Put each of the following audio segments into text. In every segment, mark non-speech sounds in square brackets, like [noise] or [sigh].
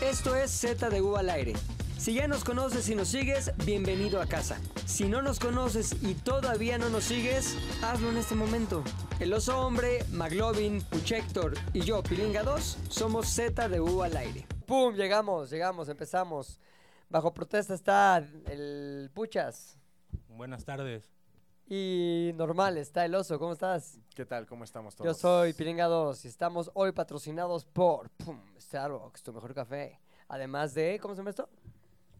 Esto es Z de U al aire. Si ya nos conoces y nos sigues, bienvenido a casa. Si no nos conoces y todavía no nos sigues, hazlo en este momento. El oso hombre, Maglovin, Puchector y yo, Pilinga 2, somos Z de U al aire. ¡Pum! Llegamos, llegamos, empezamos. Bajo protesta está el Puchas. Buenas tardes. Y normal está el oso. ¿Cómo estás? ¿Qué tal? ¿Cómo estamos todos? Yo soy Pilinga 2 y estamos hoy patrocinados por pum, Starbucks, tu mejor café. Además de, ¿cómo se llama esto?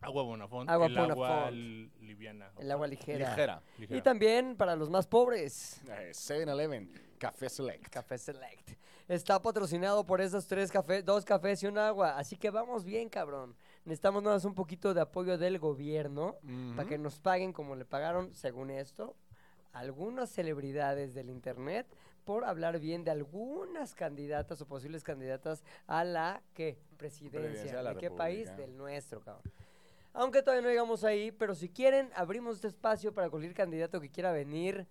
Agua Bonafont. Agua el Bonafont. agua li- liviana. El agua ligera. Ligera. Ligera. Y también para los más pobres, Eh, 7-Eleven, Café Select. Café Select. Está patrocinado por esos tres cafés, dos cafés y un agua. Así que vamos bien, cabrón. Necesitamos nada más un poquito de apoyo del gobierno para que nos paguen como le pagaron, según esto, algunas celebridades del internet por hablar bien de algunas candidatas o posibles candidatas a la ¿qué? presidencia. Presidencia de ¿De, la qué país? Del nuestro, cabrón. Aunque todavía no llegamos ahí, pero si quieren, abrimos este espacio para cualquier candidato que quiera venir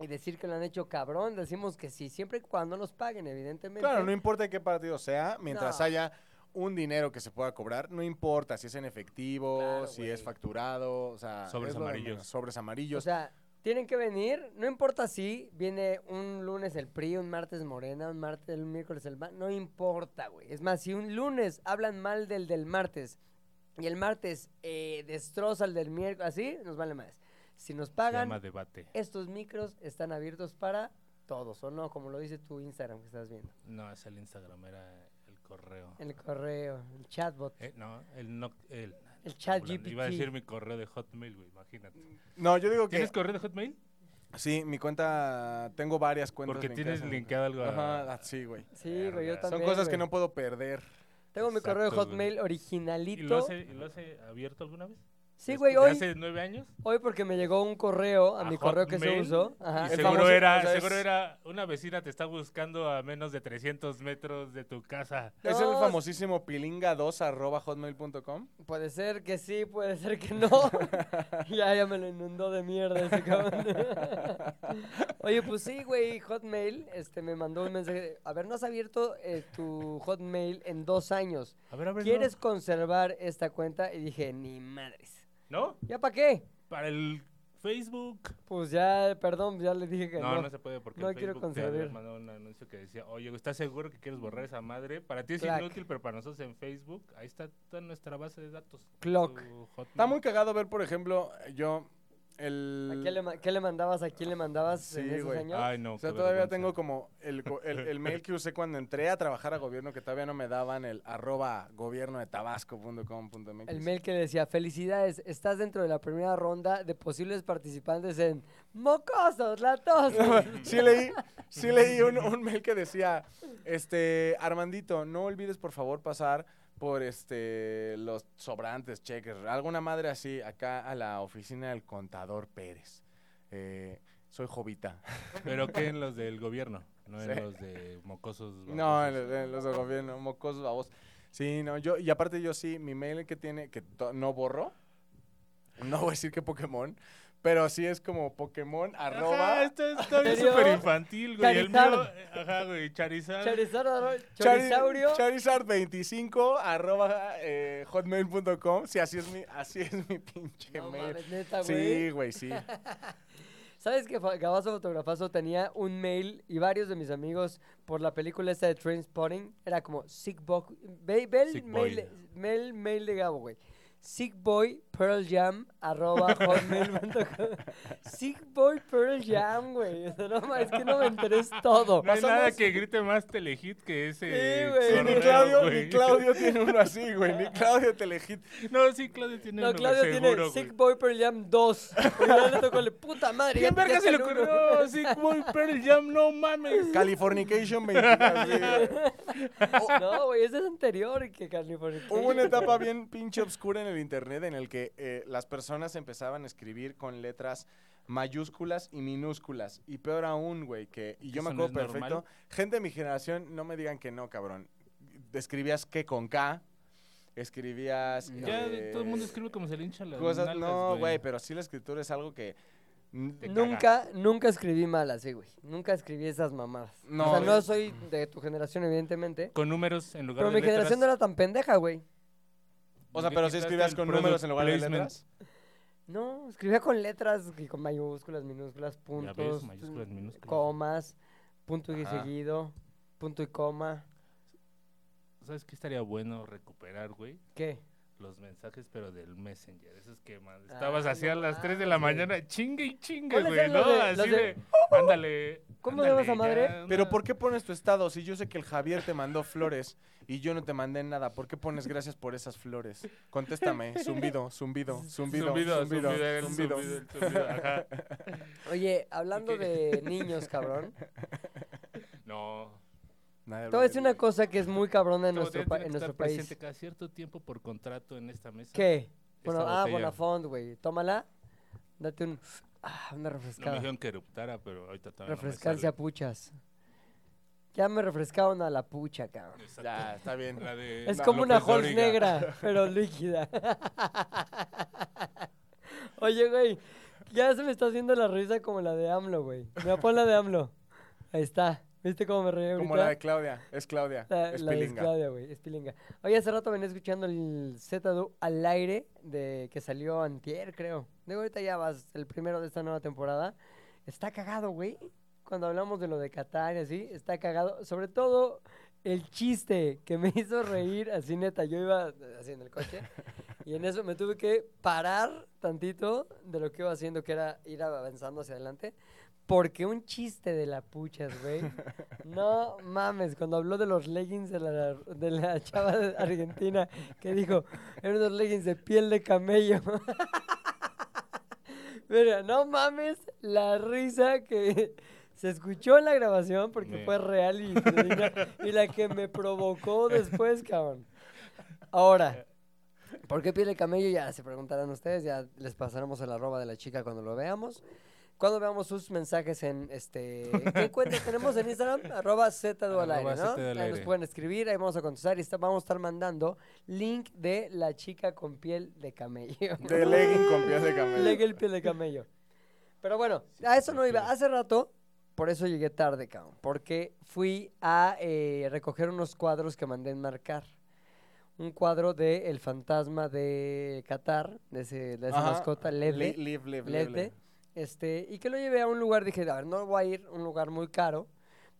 y decir que lo han hecho cabrón. Decimos que sí, siempre y cuando nos paguen, evidentemente. Claro, no importa qué partido sea, mientras No. haya un dinero que se pueda cobrar, no importa si es en efectivo, Claro, si es facturado, o sea, Sobres amarillos. menos, sobres O amarillos. sea, tienen que venir, no importa si viene un lunes el PRI, un martes Morena, un martes, un miércoles el PAN, no importa, güey. Es más, si un lunes hablan mal del del martes y el martes eh, destroza el del miércoles, así, nos vale más. Si nos pagan, debate. estos micros están abiertos para todos, ¿o no? Como lo dice tu Instagram que estás viendo. No, es el Instagram, era el correo. El correo, el chatbot. Eh, no, el no. El, El chat ambulante. Iba a GPT. decir mi correo de Hotmail, güey, imagínate. no, yo digo que ¿Tienes correo de Hotmail? sí, mi cuenta, tengo varias cuentas. Porque tienes linkeado algo a- Ajá, ah, sí, güey. Sí, güey, yo también. Son cosas que no puedo perder. Tengo mi correo de güey. Hotmail ¿Y lo, originalito. has, y lo has abierto alguna vez? Sí, ¿Desde- güey, hoy. ¿Hace nueve años? Hoy porque me llegó un correo a, ¿A mi correo que se usó. Y Ajá. Seguro famoso- era, seguro era una vecina te está buscando a menos de 300 metros de tu casa. Es el No, famosísimo pilinga2 arroba hotmail.com. Puede ser que sí, puede ser que no. [laughs] [laughs] ya, ya me lo inundó de mierda ese cabrón. [laughs] Oye, pues sí, güey, Hotmail este, me mandó un mensaje. A ver, no has abierto eh, tu Hotmail en dos años. A ver, a ver. ¿Quieres conservar esta cuenta? Y dije, ni madres. ¿No? ¿Ya para qué? Para el Facebook. Pues ya, perdón, ya le dije que No, no. no, se puede porque No el quiero Facebook te había mandado un anuncio que decía, oye, ¿estás seguro que quieres borrar esa madre? Para ti es inútil, pero para nosotros en Facebook, ahí está toda nuestra base de datos. Clock. Tu Hotmail. Está muy cagado ver, por ejemplo, yo el... ¿A quién le, qué le mandabas? ¿A quién le mandabas Sí, en esos güey. años? Ay, no. O sea, todavía vergüenza. tengo como el, el, el mail que usé cuando entré a trabajar a gobierno, que todavía no me daban el arroba gobierno de tabasco.com.mx. El mail que decía, felicidades, estás dentro de la primera ronda de posibles participantes en Mocosos, la tos. [laughs] sí leí, sí leí un, un mail que decía, este, Armandito, no olvides por favor pasar por este los sobrantes, cheques, alguna madre así, acá a la oficina del contador Pérez. Eh, soy Jovita. [laughs] Pero que en los del gobierno, no en Sí. los de mocosos. No, babosos. en, en los del gobierno, mocosos, babos. Sí, no, yo, y aparte yo sí, mi mail que tiene, que no borro, no voy a decir que Pokémon, pero sí es como Pokémon arroba. Ajá, esto está bien súper infantil, güey. El mío, Charizard. ajá, güey, Charizard. Charizard, Chari- Charizaurio. Charizard25 arroba eh, hotmail.com. Sí, así es mi, así es mi pinche No mail. mames, neta, sí, güey. sí. [laughs] ¿Sabes que Gabazo Fotografazo tenía un mail y varios de mis amigos por la película esta de Trainspotting? Era como Sick Boy. Ve, ve el Sick mail, Boy. el mail de Gabo, güey. Sickboy Pearl Jam arroba [laughs] hotmail.com. Sickboy Pearl Jam, güey. O sea, no, es que no me enteré es todo. No hay nada que grite más telehit que ese. Sí, güey. Sí, ni Claudio, güey. ni [laughs] Claudio tiene uno así, güey. Ni Claudio Telehit. No, sí, Claudio tiene No, uno, Claudio seguro, tiene güey. Sick Boy Pearl Jam 2. [laughs] Y ya le tocó, le puta madre. ¿Quién verga se le uno". ocurrió? Sick Boy Pearl Jam, no mames. Californication 23. así. No, güey, ese es anterior que California. Hubo una etapa bien pinche obscura en el internet en el que eh, las personas empezaban a escribir con letras mayúsculas y minúsculas. Y peor aún, güey, que... Y yo me ¿Eso no acuerdo perfecto. normal? Gente de mi generación, no me digan que no, cabrón. Escribías que con K. Escribías... Ya eh, todo el mundo escribe como se le hincha las Cosas... nalgas, No, güey, pero sí la escritura es algo que... Nunca, nunca escribí mal así, güey. Nunca escribí esas mamadas. No, o sea, no soy de tu generación, evidentemente. Con números en lugar Pero de mi letras. generación no era tan pendeja, güey. O sea, ¿Le pero si escribías con números en lugar de letras. No, escribía con letras y con mayúsculas, minúsculas, Ya ves, puntos, mayúsculas, minúsculas. comas, punto y seguido, punto y coma. ¿Sabes qué estaría bueno recuperar, güey? ¿Qué? Los mensajes, pero del Messenger. Esos que man, estabas Ah, así a las 3 de la mañana, chingue y chingue, ¿Cuáles güey, ¿no? de- así de- [laughs] ándale. ¿Cómo llama esa ándale, madre? ya, Pero ¿por qué pones tu estado si yo sé que el Javier te mandó flores y yo no te mandé nada? ¿Por qué pones gracias por esas flores? Contéstame, zumbido, [laughs] zumbido, zumbido, Zumbido, zumbido, zumbido, zumbido. zumbido, el zumbido, ajá. [laughs] Oye, hablando de niños, cabrón. [laughs] No. Nadie Te voy a habla decir de una cosa que es muy cabrona en nuestro, pa- en nuestro país. cada cierto tiempo por contrato en esta mesa. ¿Qué? Esta Bueno, ah, botella. Bonafont, güey. Tómala. Date un... Ah, una No me refrescada. dijeron que eruptara, pero ahorita todavía Refrescarse no a puchas. Ya me refrescaron a la pucha, cabrón. Ya, está bien. La de Es No, como una López Halls negra, [laughs] pero líquida. Oye, güey, ya se me está haciendo la risa como la de AMLO, güey. Me pon la de AMLO. Ahí está. ¿Viste cómo me reí ahorita? Como la de Claudia. Es Claudia. La, es la de pilinga. Claudia, güey, es pilinga. Oye, hace rato venía escuchando el Z al aire de que salió antier, creo. Digo, ahorita ya vas el primero de esta nueva temporada. Está cagado, güey. Cuando hablamos de lo de Qatar y así, está cagado. Sobre todo el chiste que me [laughs] hizo reír, así neta, yo iba así en el coche y en eso me tuve que parar tantito de lo que iba haciendo, que era ir avanzando hacia adelante. Porque un chiste de la puchas, güey. No mames, cuando habló de los leggings de la, de la chava de Argentina, que dijo, eran unos leggings de piel de camello. [laughs] Mira, no mames la risa que se escuchó en la grabación porque fue real y, y la que me provocó después, cabrón. Ahora, ¿por qué piel de camello? Ya se preguntarán ustedes, ya les pasaremos el arroba de la chica cuando lo veamos. Cuando veamos sus mensajes en este... [laughs] ¿Qué cuenta tenemos en Instagram? [laughs] Arroba Z ¿no? Ahí nos pueden escribir, ahí vamos a contestar y está- vamos a estar mandando link de la chica con piel de camello. [laughs] De legging con pies de camello. Legging piel de camello. Pero bueno, a eso no iba. Hace rato, por eso llegué tarde, cabrón. Porque fui a eh, recoger unos cuadros que mandé enmarcar. Un cuadro de El Fantasma de Qatar, de, ese, de esa Ajá. mascota, Lede. Live, live, live. Este, y que lo llevé a un lugar, dije, a ver, no voy a ir a un lugar muy caro,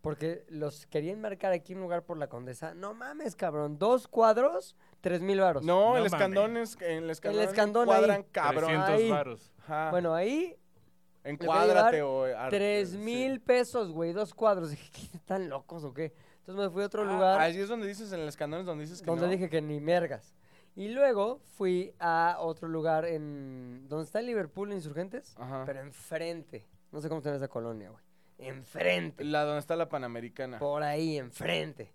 porque los quería enmarcar aquí en un lugar por la Condesa. No mames, cabrón, dos cuadros, tres mil varos. No, No el escandón es en el escandón, escandón cuadran ahí. cabrón. 300 Ahí. varos. Ajá. Bueno, ahí encuádrate o ar- Tres sí. mil pesos, güey, dos cuadros. [laughs] Dije, ¿qué están locos o qué? Entonces me fui a otro Ah, lugar Ahí es donde dices en el escandón es donde dices que donde no. dije que ni mergas. Y luego fui a otro lugar en... ¿Dónde está Liverpool Insurgentes? Ajá. Pero enfrente. No sé cómo se llama esa colonia, güey. Enfrente. La donde está la Panamericana. Por ahí, enfrente.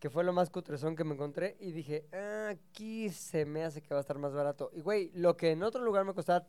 Que fue lo más cutrezón que me encontré. Y dije, "Ah, aquí se me hace que va a estar más barato. Y, güey, lo que en otro lugar me costaba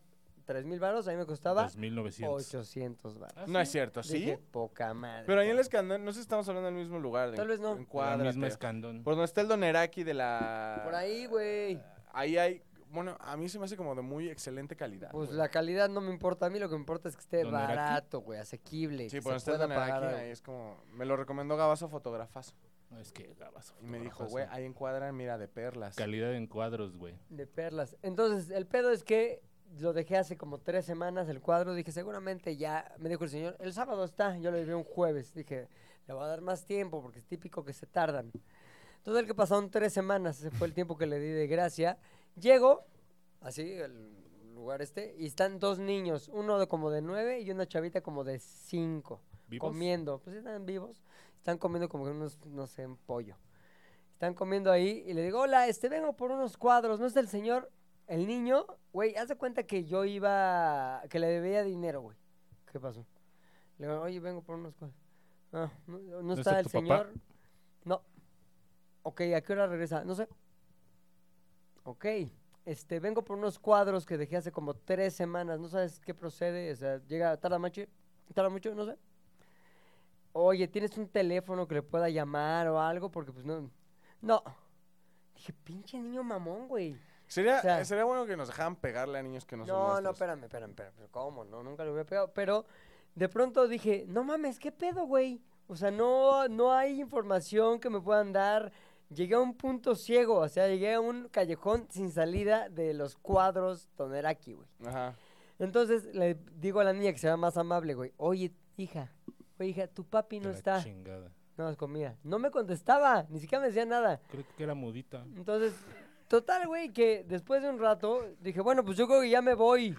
tres mil baros, a mí me costaba 2900. 800 baros. Ah, No es cierto, ¿sí? Dije, poca madre. Pero ahí en el cabrón". escandón, no sé si estamos hablando del mismo lugar. Tal vez no. La Encuádrate. misma escandón. Por donde está el Doneraki de la... Por ahí, güey. Ahí hay... Bueno, a mí se me hace como de muy excelente calidad. Pues güey. la calidad no me importa. A mí lo que me importa es que esté ¿Doneraki? barato, güey, asequible. Sí, por donde está el Doneraki, pagar. ahí es como... Me lo recomendó Gabazo Fotografazo. No, es que Gabazo Y me dijo, güey, ahí encuadran, mira, de perlas. Calidad en cuadros, güey. De perlas. Entonces, el pedo es que lo dejé hace como tres semanas el cuadro. Dije, seguramente ya, me dijo el señor, el sábado está. Yo lo llevé un jueves. Dije, le voy a dar más tiempo porque es típico que se tardan. Entonces, el que pasaron tres semanas, ese fue el tiempo que le di de gracia. Llego, así, el lugar este, y están dos niños, uno de como de nueve y una chavita como de cinco. ¿Vivos? comiendo. Pues están vivos. Están comiendo como que unos, no sé, un pollo. Están comiendo ahí y le digo, hola, este, vengo por unos cuadros. ¿No es el señor? El niño, güey, haz de cuenta que yo iba, que le debía dinero, güey. ¿Qué pasó? Le digo, oye, vengo por unos cuadros. Ah, no, no ¿No está está el papá? señor. No. Ok, ¿a qué hora regresa? No sé. Ok, este, vengo por unos cuadros que dejé hace como tres semanas. ¿No sabes qué procede? O sea, llega, tarda mucho, tarda mucho, no sé. Oye, ¿tienes un teléfono que le pueda llamar o algo? Porque pues no. No. Dije, pinche niño mamón, güey. Sería, O sea- sería bueno que nos dejaran pegarle a niños que no, son No, no, espérame, espérame, espérame. pero ¿Cómo? No, nunca lo hubiera pegado. Pero de pronto dije, no mames, ¿qué pedo, güey? O sea, no, no hay información que me puedan dar. llegué a un punto ciego, o sea, llegué a un callejón sin salida de los cuadros Toneraki, güey. Ajá. Entonces le digo a la niña que sea más amable, güey, oye, hija, oye, hija, tu papi no La está. chingada. No, es comida. No me contestaba, ni siquiera me decía nada. Creo que era mudita. Entonces, total, güey, que después de un rato dije, bueno, pues yo creo que ya me voy.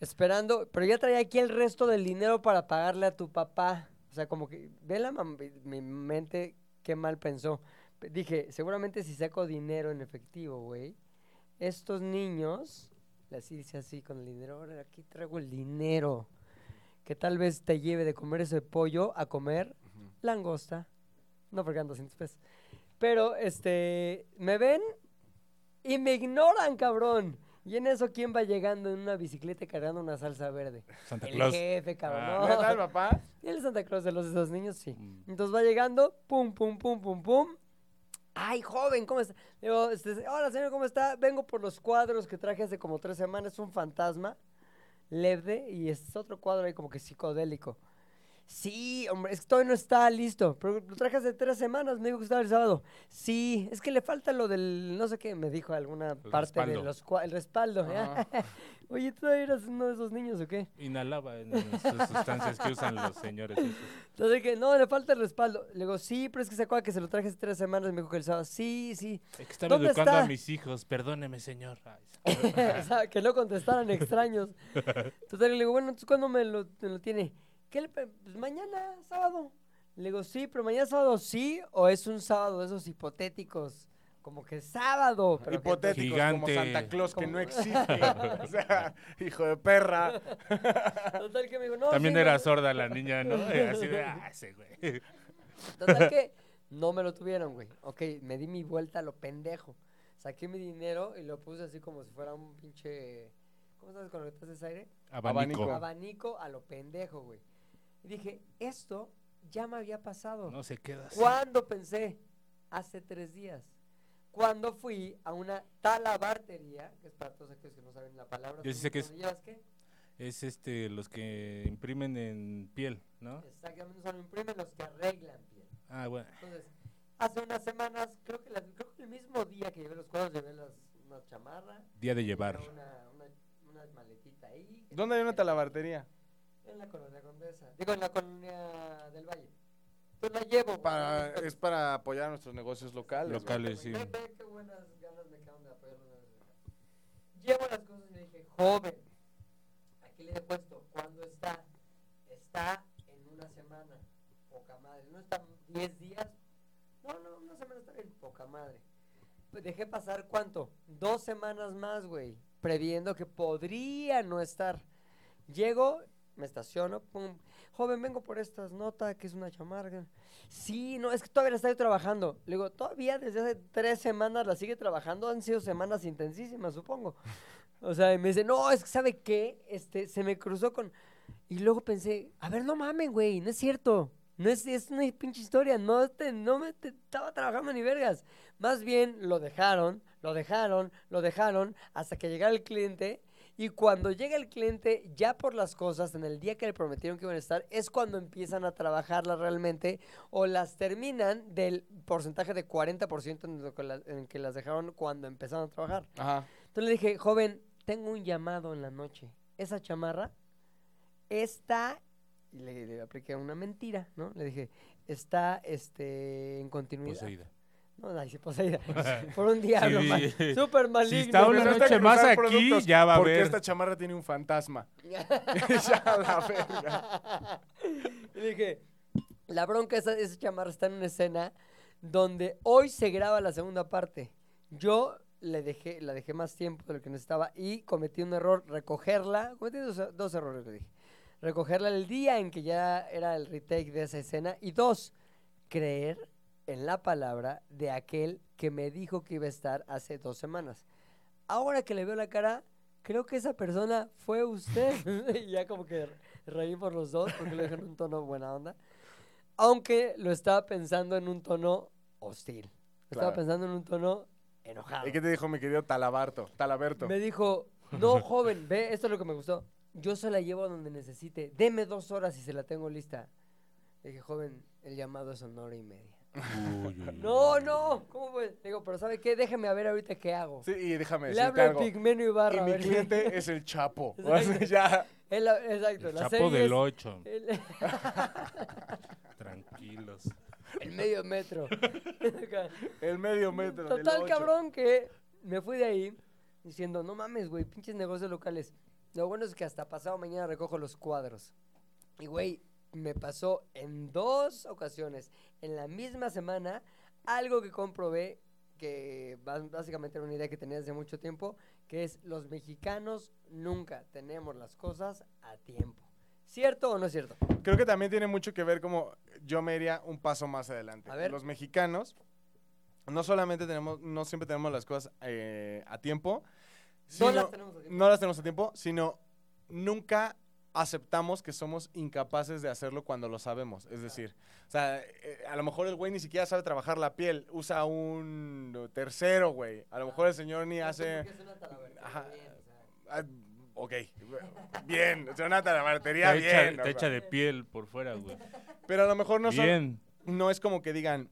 Esperando, pero ya traía aquí el resto del dinero para pagarle a tu papá. O sea, como que, ve la mi mente qué mal pensó. Pe- Dije, seguramente si saco dinero en efectivo, güey, estos niños, así dice así con el dinero, ahora aquí traigo el dinero, que tal vez te lleve de comer ese pollo a comer langosta. No porque ando sin pesos. Pero, este, me ven y me ignoran, cabrón. Y en eso, ¿quién va llegando en una bicicleta y cargando una salsa verde? Santa El Claus. jefe, cabrón. Ah. no. ¿Verdad, papá? Y [laughs] el Santa Claus de los esos niños, sí. Mm. Entonces va llegando, pum, pum, pum, pum, pum. Ay, joven, ¿cómo está? Digo, este, hola, señor, ¿cómo está? Vengo por los cuadros que traje hace como tres semanas. Es un fantasma, leve, y es otro cuadro ahí como que psicodélico. Sí, hombre, es que todavía no está listo. Pero lo traje hace tres semanas, me dijo que estaba el sábado. Sí, es que le falta lo del, no sé qué, me dijo alguna parte de respaldo. los cua- el respaldo. Ajá. [laughs] Oye, ¿tú eres uno de esos niños o qué? Inhalaba en esas sustancias que usan los señores esos. Entonces que no, le falta el respaldo. Le digo, sí, pero es que se acuerda que se lo traje hace tres semanas. Me dijo que el sábado, sí, sí. Es que estaba ¿Dónde educando está? a mis hijos. Perdóneme, señor. [laughs] O sea, que no contestaran extraños. [laughs] Entonces le digo, bueno, entonces ¿cuándo me lo, me lo tiene? ¿Qué le pues mañana, sábado. Le digo, sí, pero mañana sábado sí, o es un sábado de esos hipotéticos. Como que sábado. Pero Hipotéticos como Gigante. Santa Claus que Como- no [laughs] existe. o sea, hijo de perra. [laughs] Total que me dijo, no. También sí, era no". sorda la niña, ¿no? [laughs] Así de, ah, ese güey. Total que no me lo tuvieron, güey. Ok, me di mi vuelta a lo pendejo. Saqué mi dinero y lo puse así como si fuera un pinche... ¿Cómo sabes cuando haces aire? Abanico. Abanico. Abanico a lo pendejo, güey. Y dije, esto ya me había pasado. No se queda así. ¿Cuándo pensé? Hace tres días. Cuando fui a una talabartería, que es para todos aquellos que no saben la palabra. Yo sí sé que es- ¿dónde llevas qué? Es este, los que imprimen en piel, ¿no? Exactamente, son imprimen los que arreglan piel. Ah, bueno. Entonces, hace unas semanas, creo que, las- creo que el mismo día que llevé los cuadros, llevé las, una chamarra. Día de llevar. Una, una, una maletita ahí. ¿Dónde hay una talabartería? En la colonia Condesa. Digo, en la colonia del Valle. Entonces la llevo. Para, güey, es para apoyar nuestros negocios locales. Locales. sí. Ve, ve qué buenas ganas me quedan de apoyar. Llevo las cosas y le dije, joven, aquí le he puesto, ¿cuándo está? Está en una semana, poca madre. ¿No está 10 días? No, no, una semana está bien, poca madre. Pues dejé pasar cuánto? Dos semanas más, güey, previendo que podría no estar. Llego, me estaciono, pum. Joven, vengo por estas notas, que es una chamarra. Sí, no, es que todavía la estoy trabajando. Le digo, todavía desde hace tres semanas la sigue trabajando. Han sido semanas intensísimas, supongo. O sea, y me dice, no, es que ¿sabe qué? Este, se me cruzó con... Y luego pensé, a ver, no mamen, güey, no es cierto. No es, es una pinche historia, no, te, no me estaba trabajando ni vergas. Más bien lo dejaron, lo dejaron, lo dejaron hasta que llegara el cliente. Y cuando llega el cliente, ya por las cosas, en el día que le prometieron que iban a estar, es cuando empiezan a trabajarlas realmente o las terminan del porcentaje de 40% en, lo que las- en que las dejaron cuando empezaron a trabajar. Ajá. Entonces le dije, joven, tengo un llamado en la noche. Esa chamarra está, y le, le apliqué una mentira, ¿no? Le dije, está este, en continuidad. Poseída. No, no, sí, poseída. [laughs] Por un diablo, Sí. ma- súper maligno. está una Empezaste a noche más cruzar aquí, productos ya va a Porque haber. esta chamarra tiene un fantasma. [laughs] [laughs] ya la verga. Y le dije, la bronca esa, esa chamarra está en una escena donde hoy se graba la segunda parte. Yo le dejé, la dejé más tiempo de lo que necesitaba y cometí un error, recogerla, cometí dos, dos errores, le dije. Recogerla el día en que ya era el retake de esa escena y dos, creer en la palabra de aquel que me dijo que iba a estar hace dos semanas. Ahora que le veo la cara, creo que esa persona fue usted. [laughs] [laughs] y ya como que reímos los dos porque lo dije en un tono buena onda. Aunque lo estaba pensando en un tono hostil. Lo estaba Claro. pensando en un tono enojado. ¿Y qué te dijo mi querido Talabarto? Talaberto. Me dijo, no, joven, ve, esto es lo que me gustó. Yo se la llevo donde necesite. Deme dos horas y se la tengo lista. Le dije, joven, el llamado es una hora y media. Uy, uy, uy. No, no. ¿Cómo fue? Digo, pero ¿sabe qué? Déjeme a ver ahorita qué hago. Sí, y déjame Le decirte hablo al algo. Pigmenio Ibarra. Y a mi ver. cliente [laughs] es el Chapo. O sea, Exacto. ya. Exacto. El la Chapo serie del es 8. El, [laughs] Tranquilos. el medio metro. [laughs] El medio metro. del Total, ocho. cabrón, que me fui de ahí diciendo, no mames, güey, pinches negocios locales. Lo bueno es que hasta pasado mañana recojo los cuadros. Y, güey, me pasó en dos ocasiones, en la misma semana, algo que comprobé, que básicamente era una idea que tenía desde mucho tiempo, que es los mexicanos nunca tenemos las cosas a tiempo. ¿Cierto o no es cierto? Creo que también tiene mucho que ver como yo me iría un paso más adelante. A ver. Los mexicanos no solamente tenemos, no siempre tenemos las cosas eh, a tiempo, No las tenemos a tiempo. no las tenemos a tiempo, sino nunca aceptamos que somos incapaces de hacerlo cuando lo sabemos. Es decir, o sea, eh, a lo mejor el güey ni siquiera sabe trabajar la piel, usa un tercero, güey. A lo mejor el señor ni hace... Es una talabartería, Ajá. bien, o. Ah, ok, bien, Jonathan, la batería Te bien. echa, o te echa de piel por fuera, güey. Pero a lo mejor no son, Bien. no es como que digan,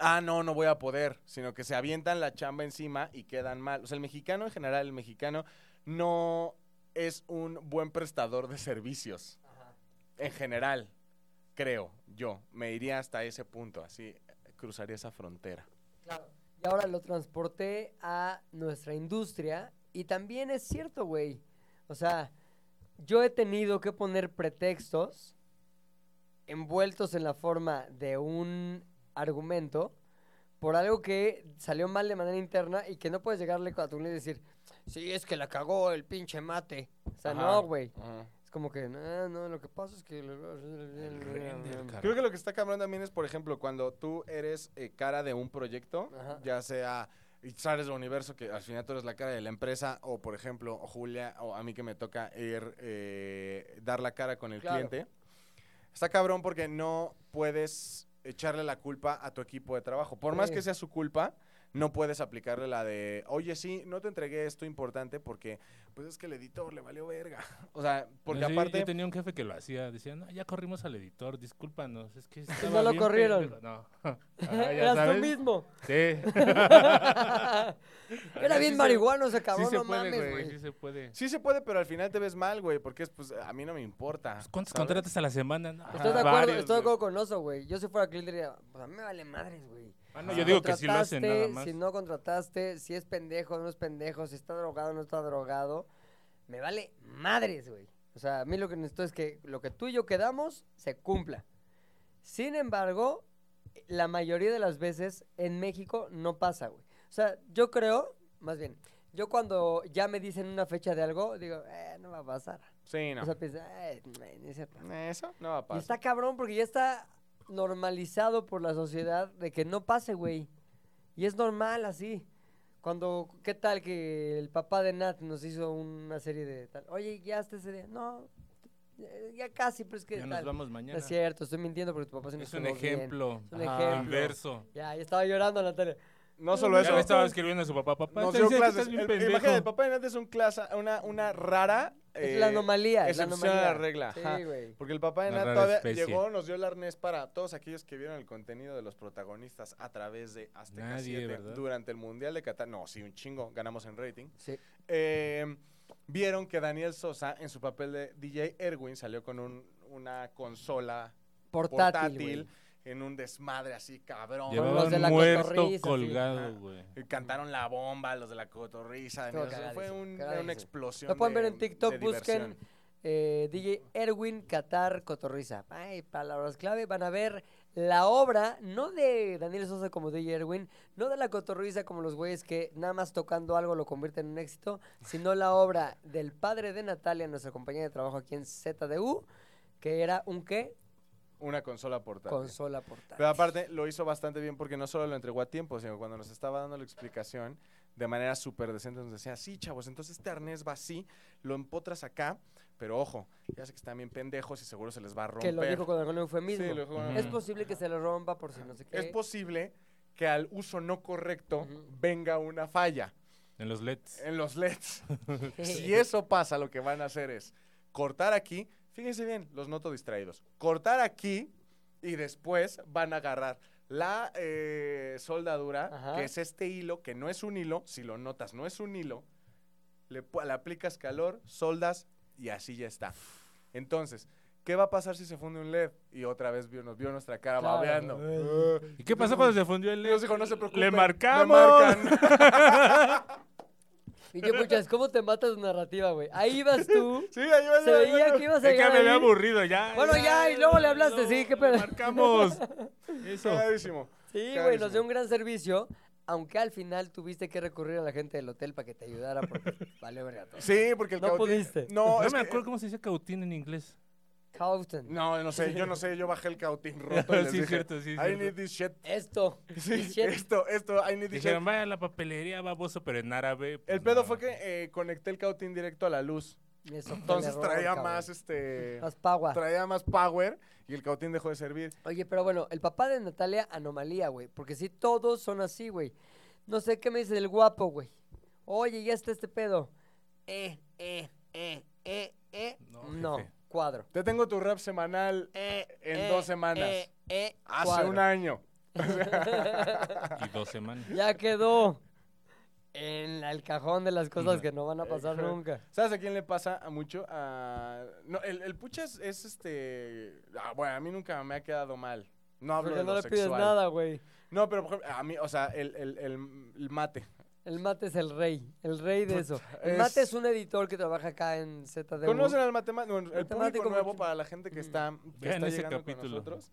ah, no, no voy a poder, sino que se avientan la chamba encima y quedan mal. O sea, el mexicano en general, el mexicano no es un buen prestador de servicios. Ajá. En general, creo yo. Me iría hasta ese punto, así cruzaría esa frontera. Claro. Y ahora lo transporté a nuestra industria y también es cierto, güey. O sea, yo he tenido que poner pretextos envueltos en la forma de un argumento por algo que salió mal de manera interna y que no puedes llegarle a tu y decir, sí, es que la cagó el pinche mate. O sea, Ajá, no, güey. ajá. Es como que, no, no, lo que pasa es que... Creo que lo que está cabrón también es, por ejemplo, cuando tú eres eh, cara de un proyecto, Ajá. ya sea y sales del universo, que al final tú eres la cara de la empresa, o por ejemplo, o Julia, o a mí que me toca ir, eh, dar la cara con el Claro. cliente. Está cabrón porque no puedes echarle la culpa a tu equipo de trabajo. Por más Sí. que sea su culpa, no puedes aplicarle la de, oye, sí, no te entregué esto importante porque, pues es que el editor le valió verga. [laughs] O sea, porque Sí, aparte... Yo tenía un jefe que lo hacía. Decía, no, ya corrimos al editor, discúlpanos. Es que [laughs] No lo corrieron. pendejo". No. [laughs] Ajá, ya Eras tú mismo. Sí. Era Sí bien se- marihuano ese Sí cabrón, se no puede, mames, güey. Sí se puede. Sí se puede, pero al final te ves mal, güey, porque es, pues, a mí no me importa. Pues, ¿Cuántos ¿sabes? contratos a la semana? No, Estoy de Ajá. acuerdo, Varios, estoy de güey. acuerdo con Oso, güey. Yo si fuera cliente diría, pues a mí me vale madres, güey. Ah, no, Ah. yo digo que sí lo hacen nada más. Si no contrataste, si es pendejo, no es pendejo, si está drogado, no está drogado, me vale madres, güey. O sea, a mí lo que necesito es que lo que tú y yo quedamos se cumpla. Sin embargo, la mayoría de las veces en México no pasa, güey. O sea, yo creo, más bien, yo cuando ya me dicen una fecha de algo, digo, eh, no va a pasar. Sí, no. O sea, piensa, eh, no es cierto. Eso no va a Y pasar. está cabrón porque ya está normalizado por la sociedad de que no pase, güey. Y es normal así. Cuando, ¿qué tal que el papá de Nat nos hizo una serie de tal? Oye, ya hasta ese día. No, eh, ya casi, pero es que Ya nos tal. vamos No mañana. es cierto, estoy mintiendo porque tu papá se nos Es un quedó bien. ejemplo. Es un Ajá. ejemplo. Inverso. Ya, ya estaba llorando Natalia. No solo Ya eso. le estaba escribiendo a su papá. Papá, te dio clases. El- pendejo. imagínate, el papá de Nat es un clase, una, una rara. Es eh, la anomalía, es la a anomalía. la regla. ajá. Sí, güey. Porque el papá de Una Nat todavía especie. llegó, nos dio el arnés para todos aquellos que vieron el contenido de los protagonistas a través de Azteca Nadie, 7 ¿verdad? durante el Mundial de Qatar. No, sí, un chingo, ganamos en rating. Sí. Eh, vieron que Daniel Sosa, en su papel de DJ Erwin, salió con un- una consola Portátil, portátil. En un desmadre así, cabrón. Lleva- Llevaba los de la muerto colgado, güey. Y Cantaron la bomba, los de la cotorriza. Fue un- una explosión. Lo pueden ver en TikTok, busquen eh, DJ Erwin Qatar Cotorriza. Ay, palabras clave. Van a ver la obra, no de Daniel Sosa como DJ Erwin, no de la Cotorriza como los güeyes que nada más tocando algo lo convierten en un éxito, sino la obra del padre de Natalia, nuestra compañera de trabajo aquí en ZDU, que era un qué? Una consola portátil. Consola portátil. Pero aparte lo hizo bastante bien porque no solo lo entregó a tiempo, sino cuando nos estaba dando la explicación de manera súper decente nos decía, sí, chavos, entonces este arnés va así, lo empotras acá, pero ojo, ya sé que están bien pendejos y seguro se les va a romper. que lo dijo con algún eufemismo. Sí, lo dijo con. Es posible que se le rompa por si no sé qué. Es posible que al uso no correcto venga una falla En los LEDs. en los LEDs. [laughs] si eso pasa, lo que van a hacer es cortar aquí, fíjense bien, los noto distraídos, cortar aquí y después van a agarrar la eh, soldadura, Ajá. que es este hilo, que no es un hilo, si lo notas, no es un hilo, le, aplicas calor, soldas y así ya está. Entonces, ¿qué va a pasar si se funde un LED? Y otra vez vio, nos vio nuestra cara Claro. babeando. Ay. ¿Y qué pasó cuando se fundió el Dios dijo, no se preocupen. Le me marcamos. marcan. [laughs] [laughs] Y que puchas, ¿cómo te mata tu narrativa, güey? Ahí ibas tú. [laughs] sí, ahí va, Se veía que ibas a Es que me había aburrido ya. Bueno, ya, y luego le hablaste, sí, qué pedo. Marcamos. [laughs] Eso. Cagadísimo. Sí, güey, nos dio un gran servicio. Aunque al final tuviste que recurrir a la gente del hotel para que te ayudara porque vale verga todo. Sí, porque el No cautín- pudiste. No, No es me que- acuerdo cómo se dice cautín en inglés. No, no sé, yo no sé, yo bajé el cautín roto y [laughs] les Sí, dije, cierto, sí, I cierto. need this shit. Esto. [laughs] Sí, shit. esto, esto, I need this shit. Dijeron, vaya a la papelería, baboso, pero en árabe. pues, El pedo no. fue que eh, conecté el cautín directo a la luz. Eso fue el Entonces error, traía cabrón. más, este, Más power. traía más power y el cautín dejó de servir. Oye, pero bueno, el papá de Natalia, anomalía, güey. Porque sí, todos son así, güey. No sé qué me dice del guapo, güey. Oye, ya está este pedo. Eh, eh, eh, eh, eh. No, No, jefe. Cuadro. Te tengo tu rap semanal Eh, en eh, dos semanas. eh, eh, Hace cuadro. un año. [laughs] Y dos semanas. Ya quedó en la- el cajón de las cosas que no van a pasar nunca. ¿Sabes a quién le pasa a mucho? A... No, el, el pucha es, es, este... ah, bueno, a mí nunca me ha quedado mal. No hablo Porque de no lo le pides nada, güey. No, pero por ejemplo, a mí, o sea, el, el, el, el mate. El mate es el rey, el rey de eso. El es- mate es un editor que trabaja acá en ZDU. ¿Conocen al matemático? el Matemático público nuevo para la gente que Ujú. está, que está llegando capítulo. con nosotros.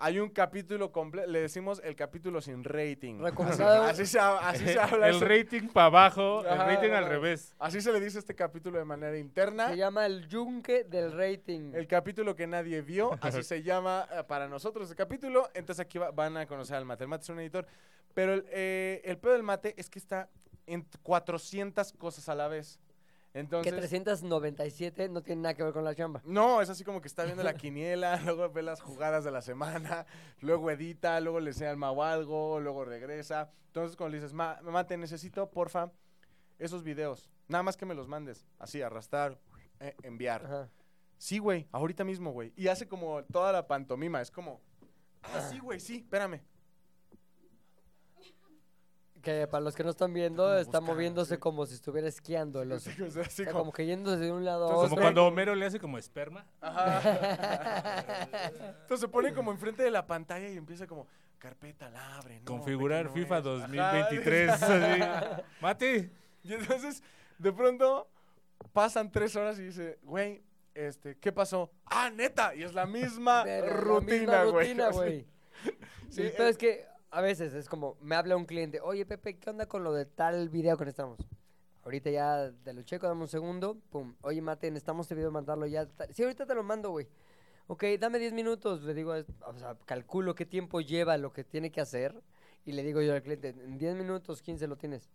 Hay un capítulo completo, le decimos el capítulo sin rating. Recomendado. Así, se, ha- así se habla. el eso. rating para abajo, el rating al revés. Así se le dice a este capítulo de manera interna. Se llama el yunque del rating. El capítulo que nadie vio, así se llama eh, para nosotros el capítulo. Entonces aquí va- van a conocer al mate. El mate es un editor. Pero el, eh, el pedo del mate es que está en 400 cosas a la vez. Que Entonces, 397 no tiene nada que ver con la chamba. no, es así como que está viendo la quiniela, [laughs] luego ve las jugadas de la semana, luego edita, luego le enseña al Mau algo, luego regresa. Entonces cuando le dices, "Ma- mate, necesito, porfa, esos videos. Nada más que me los mandes. Así, arrastrar, eh, enviar. Ajá. Sí, güey, ahorita mismo, güey. Y hace como toda la pantomima, es como, ah, sí, güey, sí, espérame. Que para los que no están viendo, Como está buscando, moviéndose sí. como si estuviera esquiando el oso. [laughs] Así, o sea, así O sea, como- como que yéndose de un lado a Entonces, Como otro. cuando Homero le hace como esperma. Ajá. Entonces se pone como enfrente de la pantalla y empieza como, carpeta, la abre. no, Configurar no FIFA es". Ajá, 2023. así. [laughs] Mate. Y entonces, de pronto, pasan tres horas y dice, güey, este, ¿qué pasó? Ah, neta, y es la misma [laughs] la rutina, misma güey. rutina, Así. güey. Sí, pedo eh, es que a veces es como, me habla un cliente, oye Pepe, ¿qué onda con lo de tal video que necesitamos? Ahorita ya te lo checo, dame un segundo, pum. Oye, Mate, necesitamos este video mandarlo ya. Sí, ahorita te lo mando, güey. Ok, dame 10 minutos. Le digo, o sea, calculo qué tiempo lleva lo que tiene que hacer. Y le digo yo al cliente, en 10 minutos, 15 lo tienes.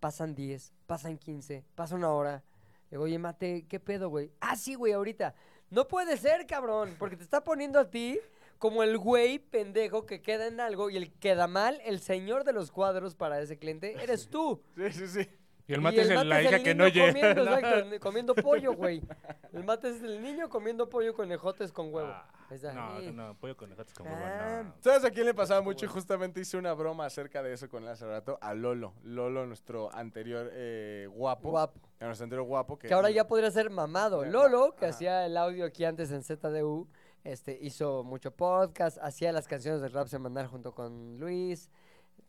Pasan 10, pasan 15, pasa una hora. Le digo, oye, Mate, ¿qué pedo, güey? Ah, sí, güey, ahorita. No puede ser, cabrón, porque te está poniendo a ti como el güey pendejo que queda en algo y el queda mal, el señor de los cuadros para ese cliente, eres [laughs] tú. Sí, sí, sí. Y el mate es el- la es hija el que no llega. Comiendo, exacto, [laughs] comiendo pollo, güey. El mate es el niño comiendo pollo con ejotes con huevo. Ah, Es no, ahí. no, pollo con ejotes con huevo, Ah. no. ¿Sabes a quién le pasaba mucho? Y justamente hice una broma acerca de eso con él hace rato. A Lolo. Lolo, nuestro anterior eh, guapo. Guapo. A nuestro anterior guapo. Que, Que ahora ya podría ser mamado. Ya, Lolo, que ajá. hacía el audio aquí antes en ZDU, este, hizo mucho podcast, hacía las canciones del rap semanal junto con Luis.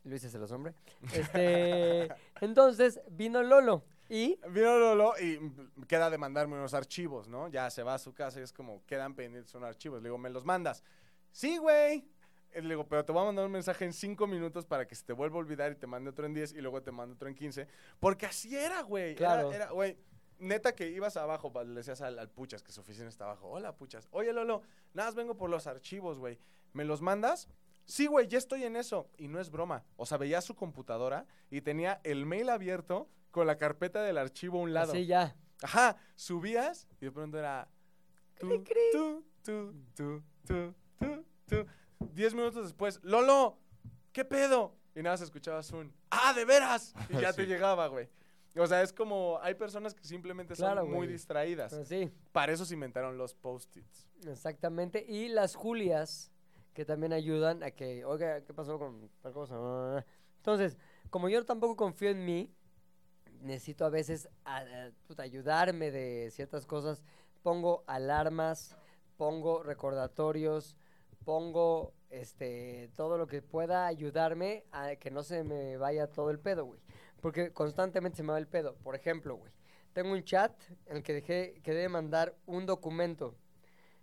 Luis es el hombre. Este, [laughs] entonces vino Lolo y Vino Lolo y queda de mandarme unos archivos, ¿no? Ya se va a su casa y es como, quedan pendientes unos archivos. Le digo, ¿me los mandas? Sí, güey. Y Le digo, pero te voy a mandar un mensaje en cinco minutos para que se te vuelva a olvidar y te mande otro en 10 y luego te mando otro en 15. Porque así era, güey. Claro. Era, güey. Neta que ibas abajo, le decías al, al Puchas, que su oficina está abajo. Hola, Puchas. Oye, Lolo, nada más vengo por los archivos, güey. ¿Me los mandas? Sí, güey, ya estoy en eso. Y no es broma. O sea, veía su computadora y tenía el mail abierto con la carpeta del archivo a un lado. así ya. Ajá, subías y de pronto era. Tú, Cri, cri. tú, tú, tú, tú, tú, tú. Diez minutos después, Lolo, ¿qué pedo? Y nada, más escuchabas un. ¡Ah, de veras! Y ya [laughs] te Sí. llegaba, güey. O sea, es como. Hay personas que simplemente Claro, son muy distraídas. Así, Para eso se inventaron los post-its. exactamente. Y las Julias, que también ayudan a que, oiga, ¿qué pasó con tal cosa? Entonces, como yo tampoco confío en mí, necesito a veces a- a- puta, ayudarme de ciertas cosas, pongo alarmas, pongo recordatorios, pongo este todo lo que pueda ayudarme a que no se me vaya todo el pedo, güey. Porque constantemente se me va el pedo. Por ejemplo, güey, tengo un chat en el que dejé que debe mandar un documento.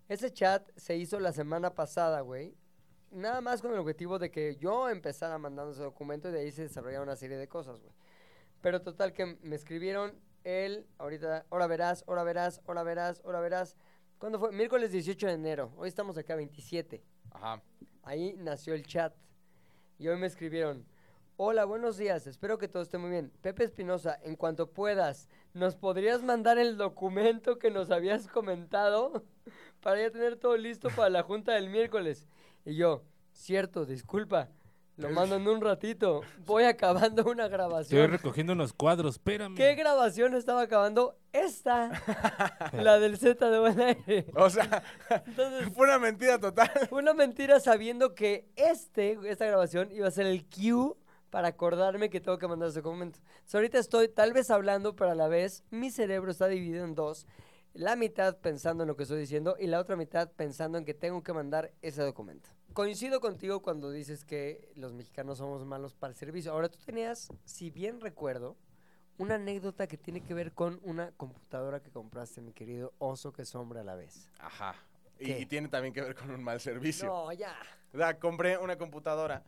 Ese chat se hizo la semana pasada, güey. Nada más con el objetivo de que yo empezara mandando ese documento y de ahí se desarrollaba una serie de cosas, güey. Pero total que me escribieron el, ahorita, ahora verás, ahora verás, ahora verás, ahora verás. ¿Cuándo fue? Miércoles 18 de enero. Hoy estamos acá 27. Ajá. Ahí nació el chat. Y hoy me escribieron, hola, buenos días, espero que todo esté muy bien. Pepe Espinosa, en cuanto puedas, ¿nos podrías mandar el documento que nos habías comentado [laughs] para ya tener todo listo para la junta del miércoles? Y yo, cierto, disculpa, lo mando en un ratito, voy acabando una Estoy grabación. recogiendo unos cuadros, espérame. ¿Qué grabación estaba acabando? Esta, [laughs] la del Z de buen aire. O sea, Entonces, [laughs] fue una mentira total. Fue una mentira sabiendo que este, esta grabación iba a ser el cue para acordarme que tengo que mandar ese documento. Entonces, ahorita estoy tal vez hablando, pero a la vez mi cerebro está dividido en dos. La mitad pensando en lo que estoy diciendo y la otra mitad pensando en que tengo que mandar ese documento. Coincido contigo cuando dices que los mexicanos somos malos para el servicio. Ahora tú tenías, si bien recuerdo, una anécdota que tiene que ver con una computadora que compraste, mi querido oso que sombra a la vez. Ajá. Y, y tiene también que ver con un mal servicio. No, ya. O sea, compré una computadora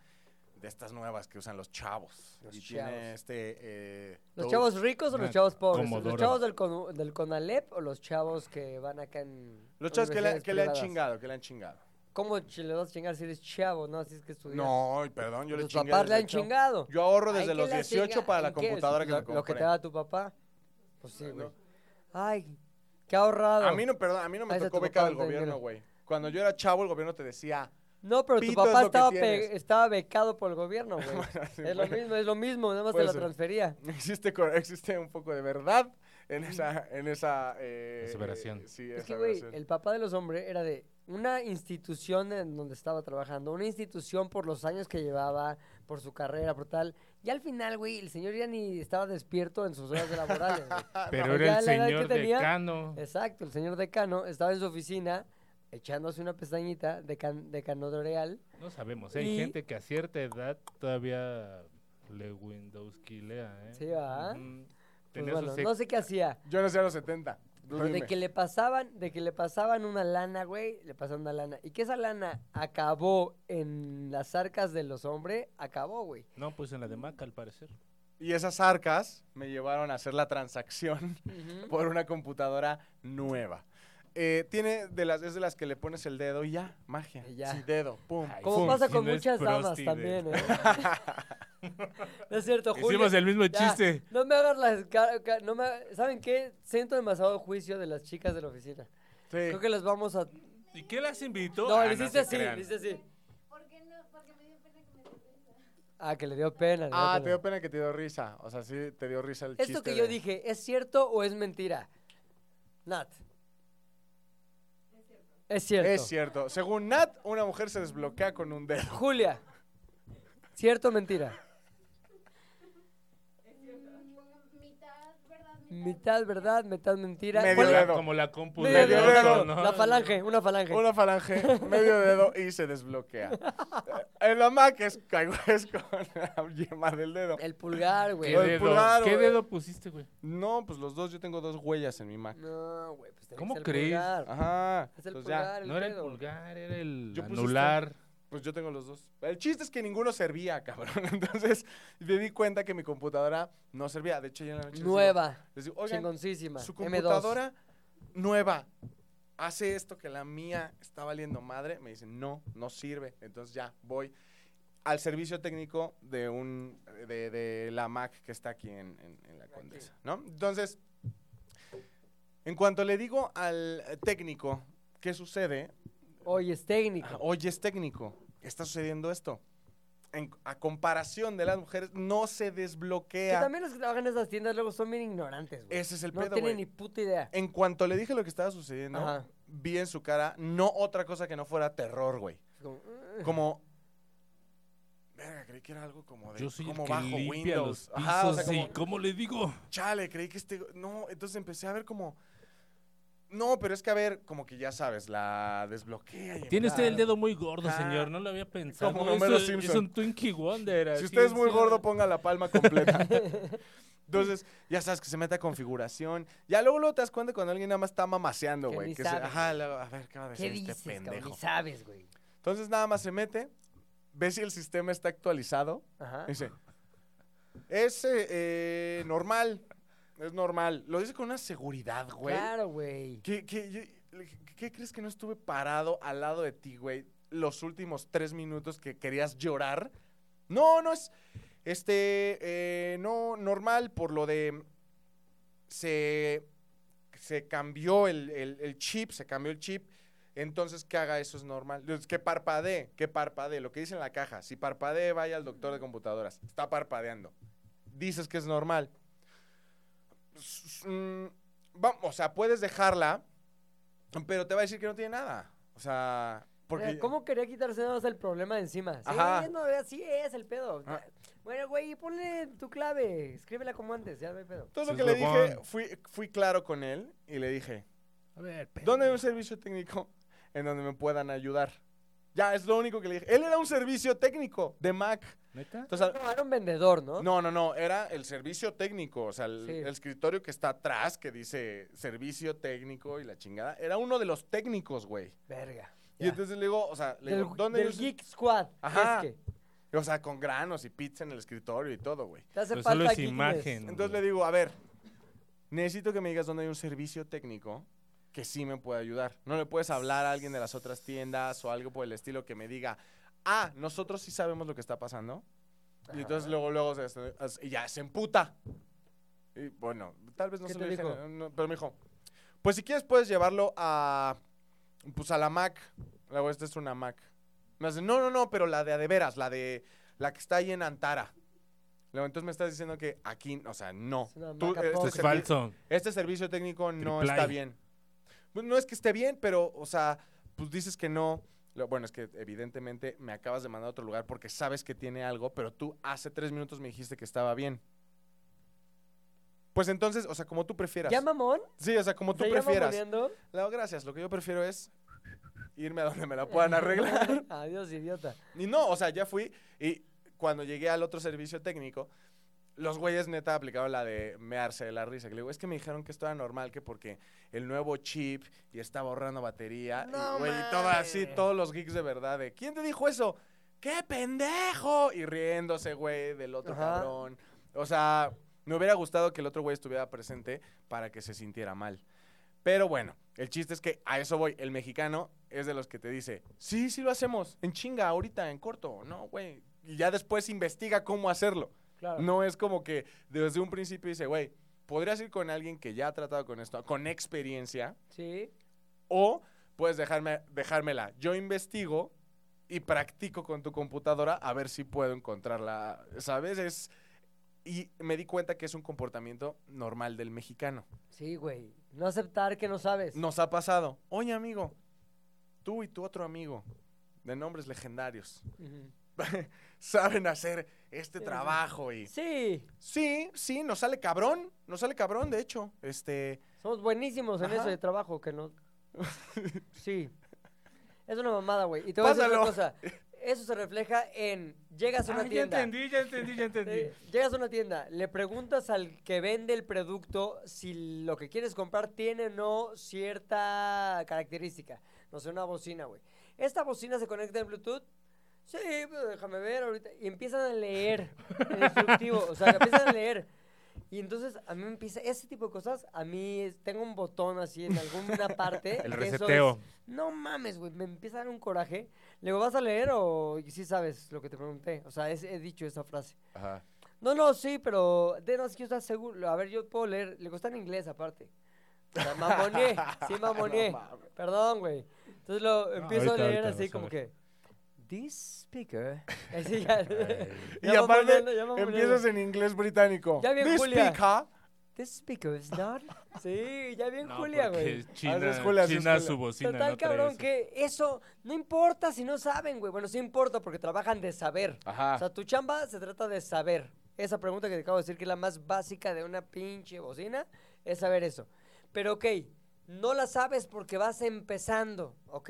de estas nuevas que usan los chavos. Los y chavos. tiene este... eh, ¿Los todo- chavos ricos o los chavos pobres? ¿Los chavos del, Con- del CONALEP o los chavos que van acá en. Los chavos que le, universidades que le han chingado, que le han chingado. ¿Cómo le vas a chingar si eres chavo? No, así es que estudias. No, perdón, yo le chingué. papás le han chavo. chingado. Yo ahorro desde ¿qué los le 18 chinga- para la computadora que lo, me compré. Lo que te da tu papá. Pues sí, güey. No. Ay, qué ahorrado. A mí no, perdón, a mí no me Ahí tocó beca del gobierno, güey. Cuando yo era chavo, el gobierno te decía... No, pero tu Pito papá estaba, pe- estaba becado por el gobierno, güey. [laughs] sí, es lo mismo, es lo mismo, nada más te puede la transfería. Existe, existe un poco de verdad en esa... En esa eh, Aseveración. eh, sí, Es esa que, güey, el papá de los hombres era de una institución en donde estaba trabajando, una institución por los años que llevaba, por su carrera, por tal. Y al final, güey, el señor ya ni estaba despierto en sus horas de laborales. [laughs] Pero No, era el señor decano. Exacto, el señor decano estaba en su oficina echándose una pestañita de, can, de canodoreal. No sabemos, ¿eh? hay Y- gente que a cierta edad todavía le Windowskilea, ¿eh? Sí, ¿va? Pues bueno, no sé qué hacía. Yo no sé a los 70. tú Pero de dime. que le pasaban, de que le pasaban una lana, güey, le pasaban una lana. Y que esa lana acabó en las arcas de los hombres, acabó, güey. No, pues en la de Maca, al parecer. Y esas arcas me llevaron a hacer la transacción [laughs] por una computadora nueva. Eh, tiene de las, es de las que le pones el dedo y ya, magia. Y ya. Sí, dedo, pum. Ay, Como Fum, pasa si con no muchas damas también, ¿eh? no [laughs] es cierto, Julio. Hicimos el mismo ya, chiste. No me hagas las... No me, ¿Saben qué? Siento demasiado juicio de las chicas de la oficina. Sí. Creo que las vamos a... ¿Y qué las invitó? No, Ah, le hiciste se así, le hiciste así. ¿Por qué no? Porque me dio pena que me dio risa. Ah, que le dio pena. le dio Ah, pena. te dio pena que te dio risa. O sea, sí, te dio risa el chiste. Esto que yo de- dije, ¿es cierto o es mentira? Nat. Es cierto. Es cierto. Según Nat, una mujer se desbloquea con un dedo. Julia. ¿Cierto o mentira? Mitad verdad, mitad mentira. Medio ¿Cuál es- dedo. Como la compu Medio de Medio dedo. dedo. ¿no? La falange, una falange. Una falange, medio dedo y se desbloquea. En la Mac es, [laughs] es con la yema del dedo. El pulgar, güey. ¿Qué dedo, pulgar, ¿Qué güey. dedo pusiste, güey? No, pues los dos, yo tengo dos huellas en mi Mac. No, güey, pues ¿Cómo crees? pulgar. Ajá. Es el pues ya. pulgar, el No era el dedo. pulgar, era el Yo puse anular. Pues yo tengo los dos. El chiste es que ninguno servía, cabrón. [laughs] Entonces me di cuenta que mi computadora no servía. De hecho, ya en la noche Nueva. Les digo, oigan, Chingoncísima. su M2. computadora nueva hace esto que la mía está valiendo madre. Me dicen, no, no sirve. Entonces ya voy al servicio técnico de un de, de la Mac que está aquí en, en- en la Condesa, ¿no? Entonces, en cuanto le digo al técnico qué sucede, Oye, es técnico. Ah, Oye, es técnico. Está sucediendo esto. En- a comparación de las mujeres, no se Que desbloquea. también los que trabajan en esas tiendas luego son bien ignorantes, güey. Ese es el No pedo, tienen güey. ni puta idea. En cuanto le dije lo que estaba sucediendo, Ajá. vi en su cara no otra cosa que no fuera terror, güey. Como, como... Verga, creí que era algo como de... Yo soy como el que bajo limpia Windows. los pisos Ajá, o sea, como, ¿cómo le digo? chale, creí que este... No, entonces empecé a ver como... No, pero es que a ver, como que ya sabes, la desbloquea. y Tiene usted el dedo muy gordo, señor. No lo había pensado. Como Homero es, es Simpson. un Twinkie Wonder. Si así usted es muy sí. gordo, ponga la palma completa. [laughs] Entonces, ya sabes que se mete a configuración. Ya luego, luego te das cuenta cuando alguien nada más está mamaseando, Que güey. ni Que se- sabe. ajá, luego, a ver, ¿qué va a decir ¿Qué este dices, cabrón? pendejo? Ni sabes, güey. Entonces, nada más se mete, ve si el sistema está actualizado. Ajá. Dice, es eh, eh, normal, es normal. Lo dice con una seguridad, güey. Claro, güey. ¿Qué, qué, ¿qué crees que no estuve parado al lado de ti, güey? Los últimos tres minutos que querías llorar. No, no es. Este. eh, no, normal por lo de. Se. Se cambió el, el- el chip, se cambió el chip. Entonces, que haga eso es normal. Que parpadee, que parpadee. Lo que dice en la caja. Si parpadee, vaya al doctor de computadoras. Está parpadeando. Dices que es normal. Mm, o sea, puedes dejarla, pero te va a decir que no tiene nada. O sea, porque... ¿Cómo quería quitarse nada más el problema de encima? Sí, Ajá. no, así es el pedo. Ah. Bueno, güey, ponle tu clave. Escríbela como antes, ya no hay pedo. Entonces lo Sí, que le dije, fui, fui claro con él y le dije, A ver, ¿dónde hay un servicio técnico en donde me puedan ayudar? Ya, es lo único que le dije. Él era un servicio técnico de Mac. ¿Neta? Entonces, No, era un vendedor, ¿no? no, no, no, era el servicio técnico, o sea, el, Sí. el escritorio que está atrás, que dice servicio técnico y la chingada, era uno de los técnicos, güey. Verga. Y Ya. entonces le digo, o sea, le del, digo, ¿dónde del Geek Squad. Ajá. Es que O sea, con granos y pizza en el escritorio y todo, güey. te hace Pero falta solo es imagen. Entonces le digo, a ver, necesito que me digas dónde hay un servicio técnico que sí me puede ayudar. No le puedes hablar a alguien de las otras tiendas o algo por el estilo que me diga, ah, nosotros sí sabemos lo que está pasando. Y entonces luego, luego, se, y ya se emputa. Y bueno, tal vez no ¿Qué se lo dije, no, pero me dijo, pues si quieres puedes llevarlo a, pues a la Mac. Luego, esta es una Mac. Me hace, no, no, no, pero la de a de veras, la de, la que está ahí en Antara. Luego, entonces me estás diciendo que aquí, o sea, no. Tú, este servi- falso. este servicio técnico no Triple está bien. No es que esté bien, pero, o sea, pues dices que no. Lo- Bueno, es que evidentemente me acabas de mandar a otro lugar porque sabes que tiene algo, pero tú hace tres minutos me dijiste que estaba bien. Pues entonces, o sea, como tú prefieras. ¿Ya mamón? Sí, o sea, como tú ¿Se llama prefieras. No, gracias. Lo que yo prefiero es irme a donde me la puedan arreglar. [laughs] Adiós, idiota. Y no, o sea, ya fui y cuando llegué al otro servicio técnico, los güeyes neta aplicaron la de mearse de la risa. Que le digo, es que me dijeron que esto era normal, que porque el nuevo chip y estaba ahorrando batería. No y, güey, y todo así, todos los geeks de verdad de, ¿quién te dijo eso? ¡Qué pendejo! Y riéndose, güey, del otro Ajá. cabrón. O sea, me hubiera gustado que el otro güey estuviera presente para que se sintiera mal. Pero bueno, el chiste es que a eso voy. El mexicano es de los que te dice, sí, sí lo hacemos, en chinga, ahorita, en corto. No, güey. Y ya después investiga cómo hacerlo. Claro. No es como que desde un principio dice, güey, podrías ir con alguien que ya ha tratado con esto, con experiencia, Sí. o puedes dejarme, dejármela. Yo investigo y practico con tu computadora a ver si puedo encontrarla, ¿sabes? Es, y me di cuenta que es un comportamiento normal del mexicano. Sí, güey. No aceptar que no sabes. Nos ha pasado. Oye, amigo, tú y tu otro amigo, de nombres legendarios, Ujú. [laughs] saben hacer este trabajo y... Sí. Sí, sí, nos sale cabrón, nos sale cabrón, de hecho. Este, Somos buenísimos en Ajá. eso de trabajo, que no. [laughs] Sí. Es una mamada, güey. Y te voy a decir una cosa. Eso se refleja en. Llegas a una Ah, ya tienda. entendí, ya entendí, ya entendí. Sí, llegas a una tienda, le preguntas al que vende el producto si lo que quieres comprar tiene o no cierta característica. No sé, una bocina, güey. ¿Esta bocina se conecta en Bluetooth? Sí, pero déjame ver ahorita. Y empiezan a leer el instructivo. O sea, empiezan a leer. Y entonces a mí me empieza, ese tipo de cosas, a mí es- tengo un botón así en alguna parte. [laughs] El reseteo. es- no mames, güey, me empieza a dar un coraje. Le digo, ¿vas a leer o sí sabes lo que te pregunté? O sea, es- he dicho esa frase. ajá. No, no, sí, pero de no, es que yo estás seguro. A ver, yo puedo leer. Le gusta en inglés aparte. O sea, [laughs] mamoneé, sí mamoneé. No. Perdón, güey. Entonces lo empiezo ahorita, a leer ahorita así a como que. This speaker. [laughs] Así ya. Y ya aparte, ya empiezas en inglés británico. Ya bien, This Julia. speaker This is because not. [laughs] Sí, ya bien No, Julia, güey. China, Ah, es Julia, es China Julia. su bocina, Total, no cabrón, eso. que eso no importa si no saben, güey. Bueno, sí importa porque trabajan de saber. Ajá. O sea, tu chamba se trata de saber. Esa pregunta que te acabo de decir, que es la más básica de una pinche bocina, es saber eso. Pero, ok, no la sabes porque vas empezando, ok.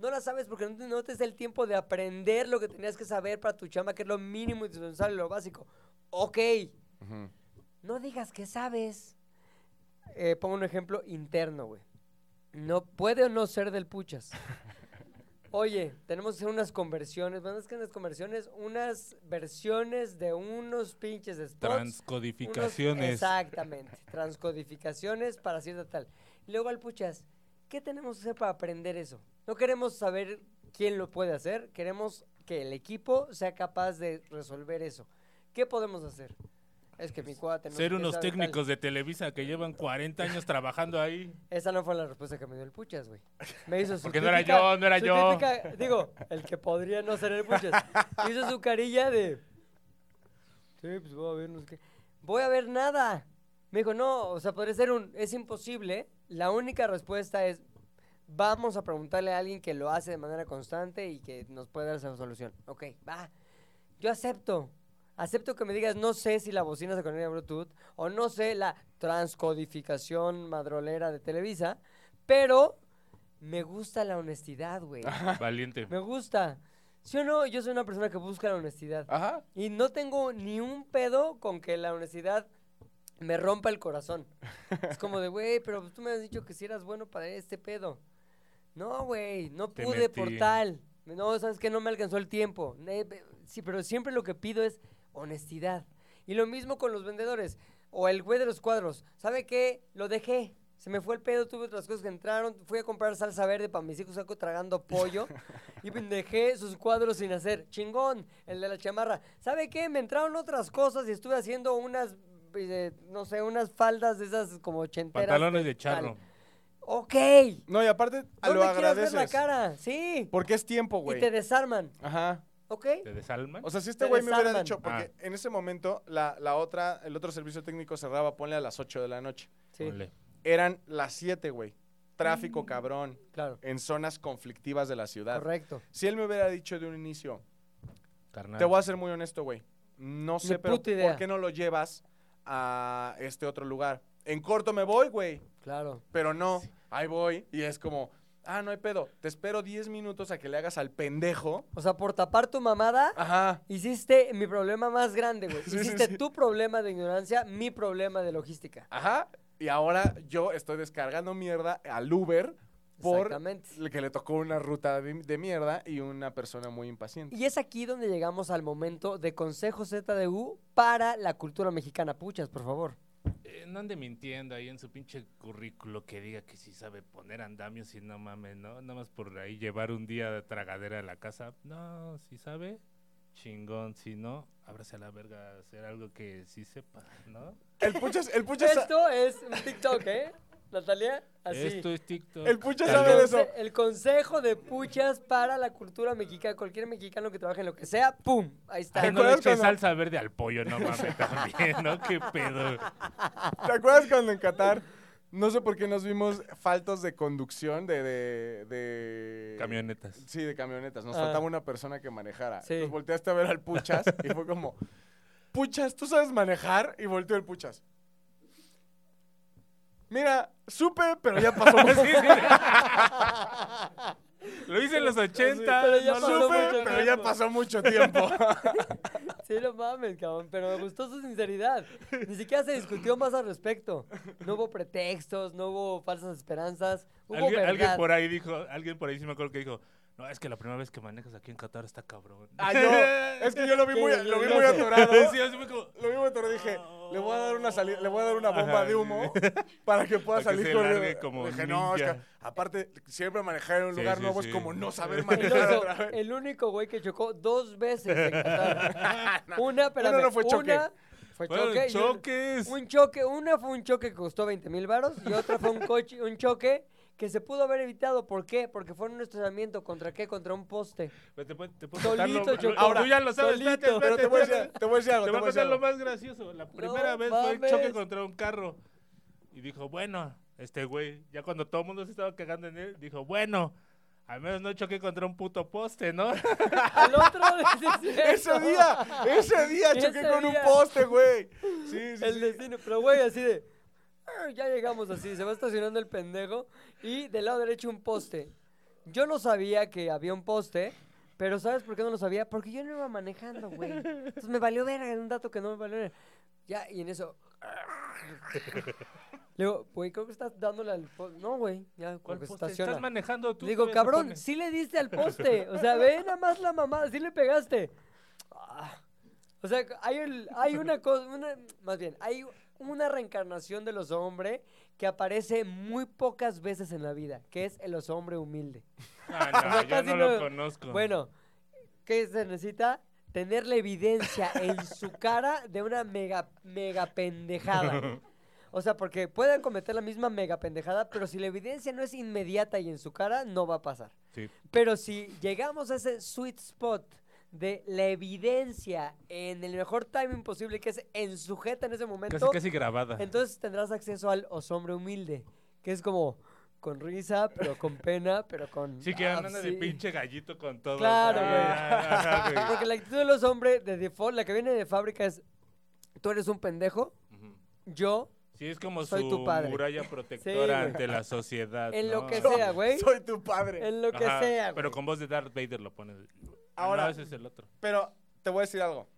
No la sabes porque no te, no te es el tiempo de aprender lo que tenías que saber para tu chamba, que es lo mínimo indispensable, lo básico. Ok, no digas que sabes. Eh, pongo un ejemplo interno, güey. No puede o no ser del puchas. [laughs] Oye, tenemos que hacer unas conversiones, es que unas conversiones, unas versiones de unos pinches spots. unos- Transcodificaciones. exactamente, transcodificaciones para cierta tal. Y luego al puchas, ¿qué tenemos que hacer para aprender eso? No queremos saber quién lo puede hacer, queremos que el equipo sea capaz de resolver eso. ¿Qué podemos hacer? Es que mi cuate no Ser unos tal. técnicos de Televisa que llevan 40 años trabajando ahí. Esa no fue la respuesta que me dio el Puchas, güey. Me hizo su Porque no era yo, no era yo. típica- digo, el que podría no ser el Puchas. [laughs] hizo su carilla de... Sí, pues voy a ver, no sé qué. Voy a ver nada. Me dijo, no, o sea, podría ser un... Es imposible. La única respuesta es... Vamos a preguntarle a alguien que lo hace de manera constante y que nos puede dar esa solución. Ok, va. Yo acepto. Acepto que me digas, no sé si la bocina se conecta a Bluetooth o no sé la transcodificación madrolera de Televisa, pero me gusta la honestidad, güey. [laughs] Valiente. Me gusta. ¿Sí o no? Yo soy una persona que busca la honestidad. Ajá. Y no tengo ni un pedo con que la honestidad me rompa el corazón. es como de, güey, pero tú me has dicho que si eras bueno para este pedo. No, güey, no Te pude metí. por tal. No, sabes que no me alcanzó el tiempo. Sí, pero siempre lo que pido es honestidad. Y lo mismo con los vendedores. O el güey de los cuadros. ¿Sabe qué? Lo dejé. Se me fue el pedo, tuve otras cosas que entraron. Fui a comprar salsa verde para mis hijos, saco tragando pollo. [laughs] y dejé sus cuadros sin hacer. Chingón, el de la chamarra. ¿Sabe qué? Me entraron otras cosas y estuve haciendo unas, eh, no sé, unas faldas de esas como ochenteras. Pantalones de charro. tal. Ok. No, y aparte No lo quieras ver agradeces. la cara. Sí. Porque es tiempo, Y güey. te desarman. Ajá. ¿Ok? ¿Te desalman? O sea, si este Te güey me hubiera dicho, porque en ese momento la, la otra, el otro servicio técnico cerraba, ponle a las 8 de la noche. Sí, Ponle. Eran las 7, güey. Mm. Tráfico cabrón. claro. En zonas conflictivas de la ciudad. Correcto. Si él me hubiera dicho de un inicio, Carnal. te voy a ser muy honesto, güey. No sé, pero puta idea. ¿por qué no lo llevas a este otro lugar? En corto me voy, güey. Claro. Pero no, ahí voy. Y es como, ah, no hay pedo. Te espero 10 minutos a que le hagas al pendejo. O sea, por tapar tu mamada, Ajá. hiciste mi problema más grande, güey. [laughs] Sí, sí, hiciste sí. tu problema de ignorancia, mi problema de logística. Ajá. Y ahora yo estoy descargando mierda al Uber por el que le tocó una ruta de, de mierda y una persona muy impaciente. Y es aquí donde llegamos al momento de consejo ZDU para la cultura mexicana. Puchas, por favor. Eh, no ande mintiendo ahí en su pinche currículo que diga que sí sabe poner andamios y no mames, ¿no? Nada más por ahí llevar un día de tragadera a la casa. No, si sabe, chingón. Si no, ábrase a la verga a hacer algo que sí sepa, ¿no? El puchas, el puchas, Esto es un TikTok, ¿eh? Natalia, así. Esto es TikTok. El pucha sabe de eso. El consejo de puchas para la cultura mexicana. Cualquier mexicano que trabaje en lo que sea, ¡pum! Ahí está. Ay, ¿Te no le cuando- salsa verde al pollo, no mames, [laughs] también, ¿no? ¿Qué pedo? ¿Te acuerdas cuando en Qatar, no sé por qué nos vimos faltos de conducción de... de, de- Camionetas. Sí, de camionetas. Nos Ah. faltaba una persona que manejara. Sí. Entonces volteaste a ver al Puchas y fue como, Puchas, ¿tú sabes manejar? Y volteó el Puchas. Mira, supe, pero ya pasó. [laughs] Sí, sí. Lo hice en los 80. pero ya no pasó lo supe, mucho pero ya tiempo. pasó mucho tiempo. [laughs] Sí, no mames, cabrón, pero me gustó su sinceridad. Ni siquiera se discutió más al respecto. No hubo pretextos, no hubo falsas esperanzas, hubo Alguien, verdad. alguien por ahí dijo, alguien por ahí sí me acuerdo que dijo, no, es que la primera vez que manejas aquí en Qatar está cabrón. Ah, yo, [laughs] es que yo lo vi muy, lo vi muy atorado. Sí, así fue como, Lo vi muy atorado. Dije, le voy a dar una salida, le voy a dar una bomba Ajá, de humo [laughs] para que pueda Para que salir se corriendo. largue como Dije, no, es que ninja". aparte, siempre manejar en un Sí, lugar sí, nuevo sí. es como no saber [laughs] manejar oso, otra vez. el único güey que chocó dos veces en Qatar. Una, Uno no fue choque. una fue Bueno, choque. y un- choques. Un choque, una fue un choque que costó 20 mil varos y otra fue un, coche, un choque que se pudo haber evitado. ¿Por qué? Porque fue en un estacionamiento. ¿Contra qué? Contra un poste. Pero te, puedo- te puedo Solito contar lo- chocó. lo- Ahora, tú ya lo sabes. Solito. espérate, Pero te voy a decir, te voy a decir algo. Te Te voy a contar lo más gracioso. La primera vez fue el choque contra un carro. Y dijo, bueno, este güey, ya cuando todo el mundo se estaba cagando en él, dijo, bueno, al menos no choqué contra un puto poste, ¿no? [laughs] Al otro. [laughs] Ese día, ese día choqué Ese con un poste, güey. Sí, sí, El sí. destino, pero güey, así de. "Ah, Ya llegamos así, se va estacionando el pendejo y del lado derecho un poste. Yo no sabía que había un poste, pero ¿sabes por qué no lo sabía? Porque yo no iba manejando, güey. Entonces me valió ver un dato que no me valió ver. Ya, y en eso. [laughs] Le digo, güey, creo que estás dándole al poste. No, güey, ya, ¿Cuál poste? estaciona. Estás manejando tú. Digo, todavía se cabrón, pone". sí le diste al poste. O sea, ve nada más la mamá, sí le pegaste. Ah. O sea, hay, el- hay una cosa, una- más bien, hay una reencarnación del oso hombre que aparece muy pocas veces en la vida, que es el oso hombre humilde. Ah, [laughs] O no, sea, yo no no- lo conozco. Bueno, ¿qué se necesita? Tener la evidencia en su cara de una mega, mega pendejada. [laughs] O sea, porque pueden cometer la misma mega pendejada, pero si la evidencia no es inmediata y en su cara, no va a pasar. Sí. Pero si llegamos a ese sweet spot de la evidencia en el mejor timing posible, que es en sujeta en ese momento, Casi, casi grabada. entonces tendrás acceso al osombre humilde, que es como con risa, pero con pena, pero con... Sí, que ah, andan de pinche gallito con todo. Claro, güey. Porque la actitud de los hombres de default, la que viene de fábrica es, tú eres un pendejo, yo, Sí, es como Soy su tu padre. muralla [laughs] protectora ante la sociedad. en lo que sea, güey, Soy tu padre. en lo que Ajá, sea, güey. Pero con voz de Darth Vader lo pones. Ah, Ahora- no, ese es el otro. Pero te voy a decir algo.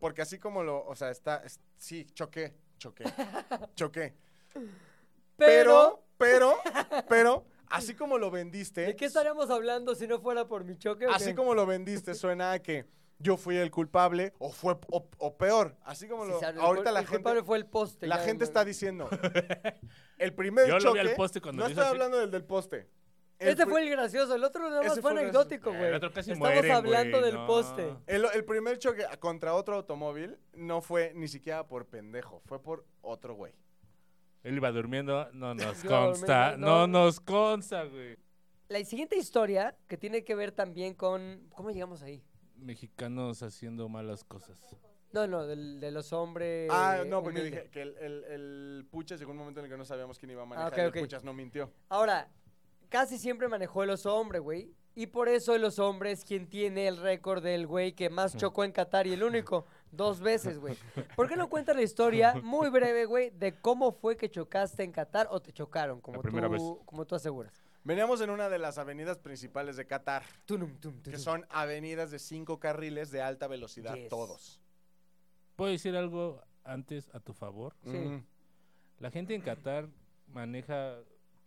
Porque así como lo, o sea, está, es- sí, choqué, choqué, [laughs] choqué. Pero, pero, pero, así [laughs] como lo vendiste, ¿De qué estaríamos hablando si no fuera por mi choque? o así qué? como lo vendiste, suena a que yo fui el culpable o fue o, o peor. Así como Sí, lo, el ahorita cul- la el culpable gente, fue el poste. la ya, gente no- está diciendo, [laughs] el primer Yo lo choque, vi al poste cuando no lo hizo estoy así. hablando del del poste. El Este fue el gracioso, el otro nada más fue anecdótico, güey. El otro casi Estamos mueren, hablando güey, del no. poste. El, el primer choque contra otro automóvil no fue ni siquiera por pendejo, fue por otro güey. Él iba durmiendo, no [laughs] nos consta. No no. nos consta, güey. La siguiente historia, que tiene que ver también con... ¿Cómo llegamos ahí? Mexicanos haciendo malas cosas. No, no, del- de los hombres... Ah, no, porque humilde. dije que el, el, el Puchas llegó un momento en el que no sabíamos quién iba a manejar ok, y el ok. Puchas no mintió. Ahora, casi siempre manejó el oso hombre, güey. Y por eso el oso hombre es quien tiene el récord del güey que más chocó en Qatar y el único. [laughs] Dos veces, güey. ¿Por qué no cuentas la historia [laughs] muy breve, güey, de cómo fue que chocaste en Qatar o te chocaron, como, primera vez. tú, como tú aseguras? Veníamos en una de las avenidas principales de Qatar, Tunum, tum, que tunum. son avenidas de cinco carriles de alta velocidad, Yes. todos. ¿Puedo decir algo antes a tu favor? Sí. La gente en Qatar maneja,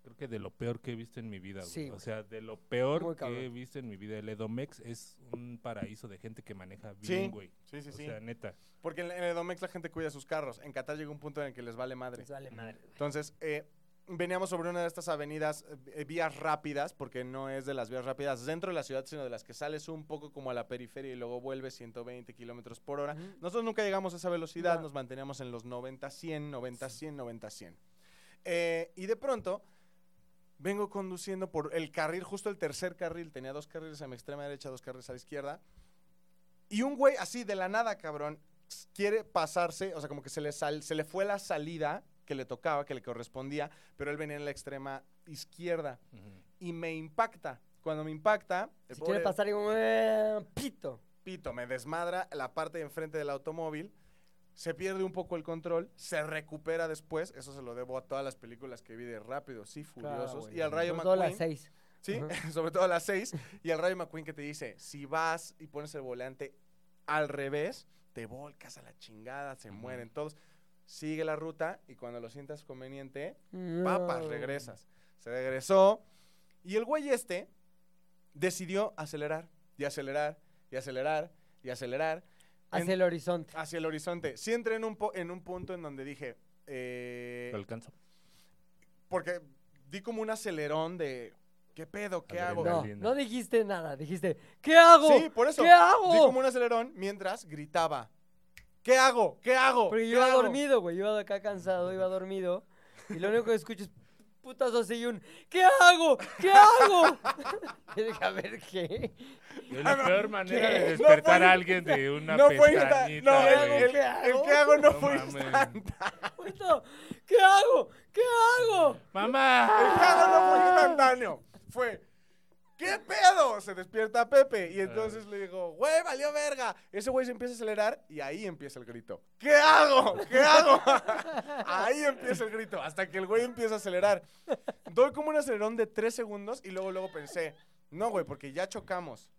creo que de lo peor que he visto en mi vida. güey. Sí, o sea, de lo peor que he visto en mi vida. El Edomex es un paraíso de gente que maneja Sí, bien, güey. sí, sí, O sí. sea, neta. Porque en, el Domex la gente cuida sus carros. En Qatar llegó un punto en el que les vale madre. Les vale madre, güey. Entonces, eh, veníamos sobre una de estas avenidas, eh, vías rápidas, porque no es de las vías rápidas dentro de la ciudad, sino de las que sales un poco como a la periferia y luego vuelves 120 kilómetros por hora. Nosotros nunca llegamos a esa velocidad, No. nos manteníamos en los 90, 100, 90, 100, 90, 100. Eh, y de pronto vengo conduciendo por el carril, justo el tercer carril, tenía dos carriles a mi extrema derecha, dos carriles a la izquierda. Y un güey así de la nada, cabrón, quiere pasarse, o sea, como que se le, sal- se le fue la salida que le tocaba, que le correspondía, pero él venía en la extrema izquierda Ujú. y me impacta. Cuando me impacta, Si quiere pobre pasar, digo, "Eh, pito. pito me desmadra la parte de enfrente del automóvil, se pierde un poco el control, se recupera después, eso se lo debo a todas las películas que vi de Rápidos y Furiosos, Claro, güey. y al Rayo Sobre todo las McQueen, seis. ¿sí? [laughs] Sobre todo a las 6, y al Rayo McQueen que te dice, si vas y pones el volante al revés, te volcas a la chingada, se mueren todos. Sigue la ruta y cuando lo sientas conveniente, papas, regresas. Se regresó y el güey este decidió acelerar y acelerar y acelerar y acelerar en- Hacia el horizonte. hacia el horizonte. Sí entré en un, po- en un punto en donde dije, eh, Lo alcanzo. porque di como un acelerón de, ¿qué pedo? ¿Qué hago? No, no dijiste nada. Dijiste, ¿qué hago? Sí, por eso. ¿Qué hago? Di como un acelerón mientras gritaba, ¿qué hago? ¿Qué hago? Porque ¿Qué yo iba hago?" dormido, güey. Yo iba acá cansado, iba dormido. Y lo único que escucho es putazo así y un ¿Qué hago? ¿Qué hago? [laughs] y dije, a ver, ¿qué? Es la peor manera de No despertar fue- a alguien de [laughs] una No fue pestañita, no, güey. el, el- ¿Qué hago? el que hago no, No fue. Puto, ¿Qué hago? ¿Qué hago? El ¡Mamá! cago no fue instantáneo. Fue, ¿qué pedo? Se despierta Pepe. Y entonces le digo, güey, valió verga. Ese güey se empieza a acelerar y ahí empieza el grito. ¿Qué hago? ¿Qué hago? [laughs] ahí empieza el grito. Hasta que el güey empieza a acelerar. Doy como un acelerón de tres segundos y luego, luego pensé, no, güey, porque ya chocamos.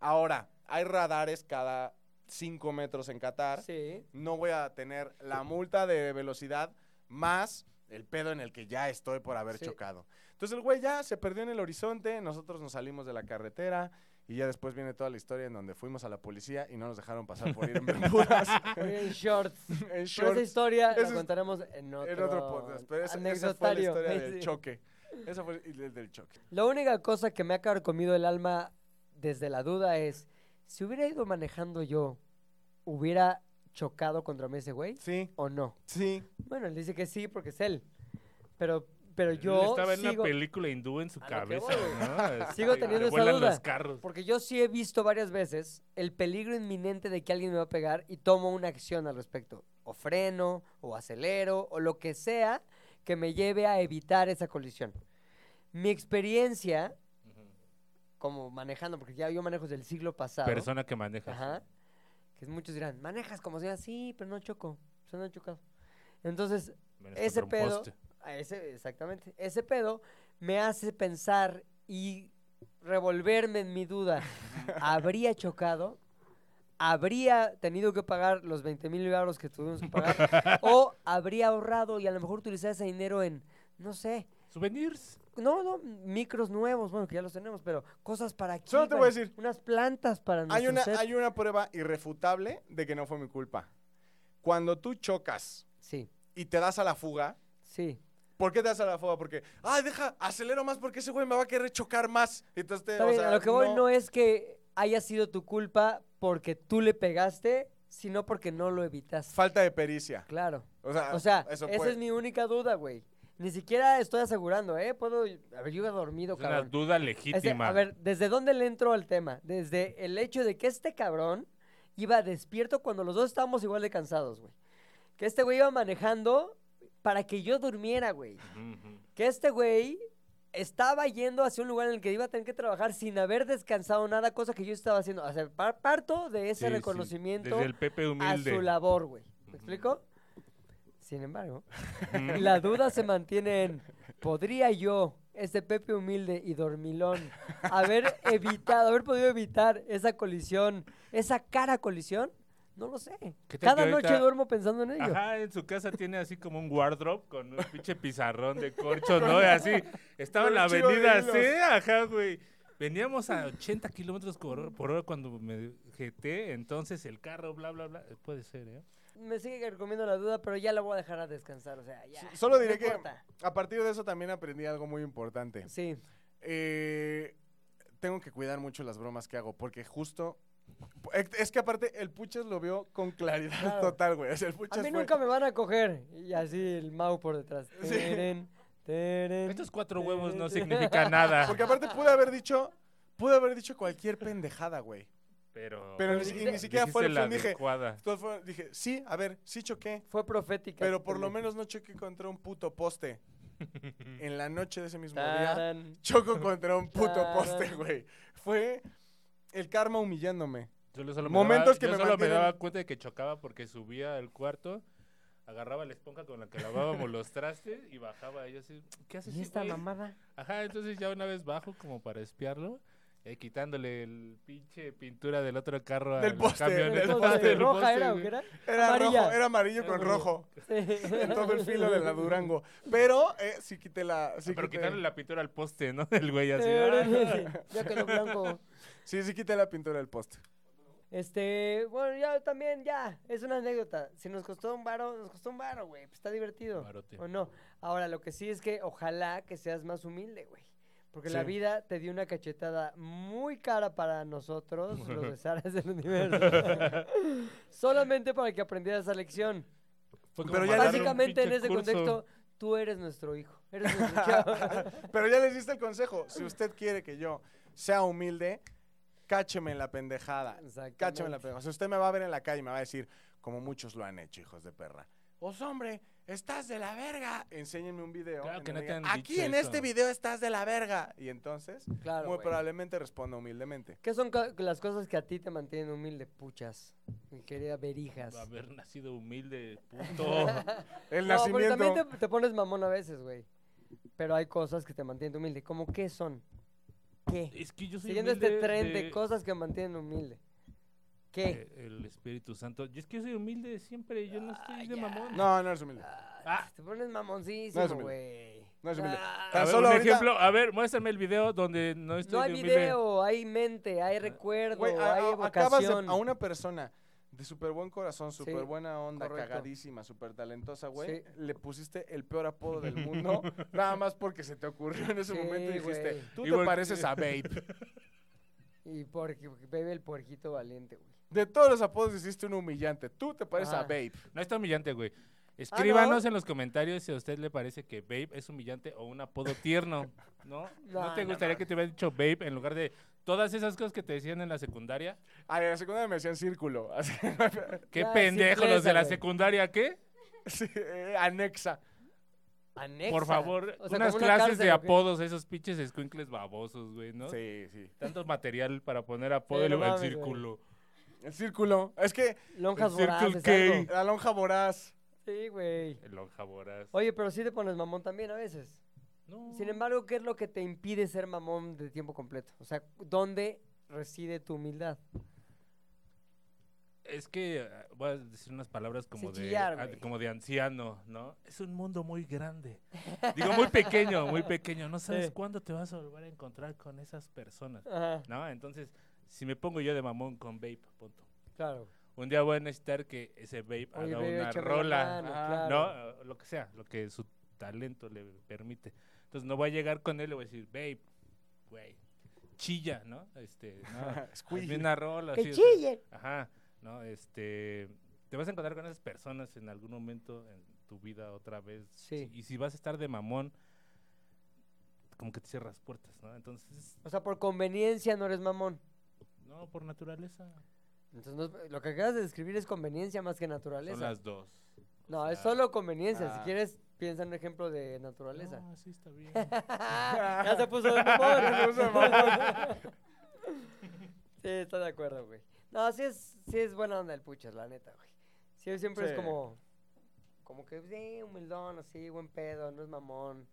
Ahora, hay radares cada cinco metros en Qatar Sí. no voy a tener la multa de velocidad más el pedo en el que ya estoy por haber Sí. chocado. Entonces el güey ya se perdió en el horizonte, nosotros nos salimos de la carretera y ya después viene toda la historia en donde fuimos a la policía y no nos dejaron pasar por ir en bermudas, [laughs] En shorts. [laughs] en Pero esa shorts, historia Ese la contaremos en otro, en otro podcast. Pero esa, esa fue la historia Sí. del choque. Esa fue el del choque. La única cosa que me ha carcomido el alma desde la duda es, si hubiera ido manejando yo, ¿hubiera chocado contra mí ese güey Sí, o no? sí. Bueno, él dice que sí porque es él. Pero, pero Él yo estaba en sigo, una película hindú en su A lo que cabeza, voy, güey. ¿no? [laughs] Sigo teniendo esa duda. los carros. porque yo sí he visto varias veces el peligro inminente de que alguien me va a pegar y tomo una acción al respecto. O freno, o acelero, o lo que sea que me lleve a evitar esa colisión. Mi experiencia como manejando, porque ya yo manejo desde el siglo pasado. Persona que maneja. Ajá. Que muchos dirán, manejas como si sí, pero no choco. Pues no he chocado. Entonces, ese pedo, poste. Ese, exactamente, ese pedo me hace pensar y revolverme en mi duda. [laughs] ¿Habría chocado? ¿Habría tenido que pagar los 20 mil euros que tuvimos que pagar? [laughs] ¿O habría ahorrado y a lo mejor utilizar ese dinero en, no sé, Souvenirs. no, no, micros nuevos, bueno, que ya los tenemos, pero cosas para aquí. Solo te voy a decir, Unas plantas para Hay una, set. hay una prueba irrefutable de que no fue mi culpa. Cuando tú chocas Sí, y te das a la fuga, sí. ¿Por qué te das a la fuga? Porque, ay, deja, acelero más porque ese güey me va a querer chocar más. Entonces, te- o bien, sea, a lo que voy no es que haya sido tu culpa porque tú le pegaste, sino porque no lo evitaste. Falta de pericia. Claro. O sea, O sea, eso esa puede- es mi única duda, güey. Ni siquiera estoy asegurando, ¿eh? Puedo haber yo he dormido, Es una cabrón. duda Este, legítima. a ver, ¿desde dónde le entro al tema? Desde el hecho de que este cabrón iba despierto cuando los dos estábamos igual de cansados, güey. Que este güey iba manejando para que yo durmiera, güey. Que este güey estaba yendo hacia un lugar en el que iba a tener que trabajar sin haber descansado nada, cosa que yo estaba haciendo. O sea, par- parto de ese Sí, sí, reconocimiento Desde el Pepe a su labor, güey. ¿Me explico? Sin embargo, la duda se mantiene en, ¿podría yo, este Pepe humilde y dormilón, haber evitado, haber podido evitar esa colisión, esa cara colisión? No lo sé. ¿Qué tal Cada noche ahorita- duermo pensando en ello. Ajá, en su casa tiene así como un wardrobe con un pinche pizarrón de corcho, [laughs] ¿no? Y así, estaba en la avenida así, ajá, güey. Veníamos a 80 kilómetros por, por hora cuando me jeté, entonces el carro, bla, bla, bla. Puede ser, ¿eh? Me sigue recomiendo la duda, pero ya la voy a dejar a descansar, o sea, ya. Solo diré que importa. a partir de eso también aprendí algo muy importante. Sí, Eh, tengo que cuidar mucho las bromas que hago porque justo... Es que aparte el Puchas lo vio con claridad Claro. total, güey. O sea, el a mí fue- nunca me van a coger. Y así el Mau por detrás. Sí. Teren, teren, Estos cuatro huevos no significan nada. Porque aparte pude haber dicho... Pude haber dicho cualquier pendejada, güey. Pero, Pero ni, siquiera fue la fin. Dije, fue- dije, sí, a ver, sí choqué. Fue profética. Pero por lo menos no choqué contra un puto poste. [laughs] En la noche de ese mismo día, choco contra un puto poste, güey. Fue el karma humillándome. Yo solo me Momentos daba, que yo me solo me mantienen- daba cuenta de que chocaba porque subía al cuarto, agarraba la esponja con la que lavábamos los trastes y bajaba. Y yo así, ¿qué haces? ¿Y esta mamada? Ajá, entonces ya una vez bajo como para espiarlo, eh, quitándole el pinche pintura del otro carro Del a la poste, camioneta. del ¿Cómo poste, del ¿Roja poste, era o güey. qué era? Era Amarilla. rojo, era amarillo con rojo. Sí. En todo el filo de la Durango. Pero eh, sí quité la. Sí, Ah, pero quité, quitarle la pintura al poste, ¿no? [laughs] El güey así. Ah. Sí, Ya quedó blanco. Sí, sí quité la pintura del poste. Este, bueno, ya también, ya, es una anécdota. Si nos costó un varo, nos costó un varo, güey. Pues está divertido. Barote. ¿O no? Ahora, lo que sí es que ojalá que seas más humilde, güey. Porque la vida te dio una cachetada muy cara para nosotros, [laughs] los besares del universo. [laughs] Solamente para que aprendieras esa lección. Pero ya Básicamente, en ese curso. contexto, tú eres nuestro hijo. Eres nuestro [laughs] chavo. Pero ya les diste el consejo. Si usted quiere que yo sea humilde, cácheme en la pendejada. Cácheme en la pendejada. Si usted me va a ver en la calle y me va a decir, como muchos lo han hecho, hijos de perra. Pues hombre, estás de la verga. Enséñenme un video. Claro que no te han Aquí dicho en eso". este video estás de la verga. Y entonces, Claro, muy güey. probablemente responda humildemente. ¿Qué son las cosas que a ti te mantienen humilde, puchas? Mi querida Berijas. Haber nacido humilde, [laughs] puto. El No, pero nacimiento. también te, te pones mamón a veces, güey. Pero hay cosas que te mantienen humilde. ¿Cómo qué son? ¿Qué? es que yo soy Siguiendo este humilde tren de... cosas que mantienen humilde. ¿Qué? eh, el Espíritu Santo. Y es que yo soy humilde siempre, yo no estoy de mamón. No, no eres humilde. Ah, te pones mamoncísimo, No es humilde. güey. No es humilde. Ah, Tan A ver, solo un ahorita- ejemplo, a ver, muéstrame el video donde no estoy no hay de video, hay mente, hay recuerdo, a- hay a- acabas de, evocación. a una persona de súper buen corazón, súper buena onda, correcto. cagadísima, súper talentosa, güey. Sí. Le pusiste el peor apodo del [laughs] mundo, nada más porque se te ocurrió en ese Sí, momento y dijiste, güey. tú Igual te que- pareces a Babe. [laughs] Y porque bebe el puerquito valiente, güey. De todos los apodos hiciste un humillante. Tú te pareces a Ajá. Babe. No está humillante, güey. Ah, Escríbanos en los comentarios si a usted le parece que Babe es humillante o un apodo tierno, ¿no? [laughs] ¿No, No, te no gustaría que te hubiera dicho Babe en lugar de todas esas cosas que te decían en la secundaria? Ah, en la secundaria me decían círculo. [laughs] Así, ¡Qué Ah, pendejos los de simpleza, la güey. secundaria! ¿Qué? sí, eh, anexa. Anexa. Por favor, O sea, unas como una clases cárcel, de ¿o qué? apodos, esos pinches escuincles babosos, güey, ¿no? Sí, sí. Tanto material para poner apodo Sí, no el mames, güey. círculo. El círculo. Es que Lonjas el Circle voraces, algo. la lonja voraz. Sí, güey. El lonja voraz. Oye, pero sí te pones mamón también a veces. No. Sin embargo, ¿qué es lo que te impide ser mamón de tiempo completo? O sea, ¿dónde reside tu humildad? Es que eh, voy a decir unas palabras como Sin de, chillar, ah, como de anciano, ¿no? Es un mundo muy grande. Digo, muy pequeño, muy pequeño. No sabes Sí. cuándo te vas a volver a encontrar con esas personas, Ajá, ¿no? Entonces, si me pongo yo de mamón con Vape, punto. claro. Un día voy a necesitar que ese Vape Oye, haga una rola, mano, Ah, claro. ¿no? Lo que sea, lo que su talento le permite. Entonces, no voy a llegar con él y voy a decir, Vape, güey, chilla, ¿no? Este, no, [laughs] hazme una rola. ¡Que así, o sea, chille! Ajá, ¿no? Este, te vas a encontrar con esas personas en algún momento en tu vida otra vez. Sí. Y si vas a estar de mamón, como que te cierras puertas, ¿no? Entonces, O sea, por conveniencia no eres mamón. no, por naturaleza. Entonces, no lo que acabas de describir es conveniencia más que naturaleza. Son las dos. No, O es solo conveniencia. Si Ah. quieres, piensa en un ejemplo de naturaleza. No, sí está bien. [laughs] ya se puso de mamón. [laughs] [laughs] sí, estoy de acuerdo, güey. No, sí es, sí es buena onda el puchas, la neta, güey. Sí, siempre es como, como que, sí, humildón, así, buen pedo, no es mamón.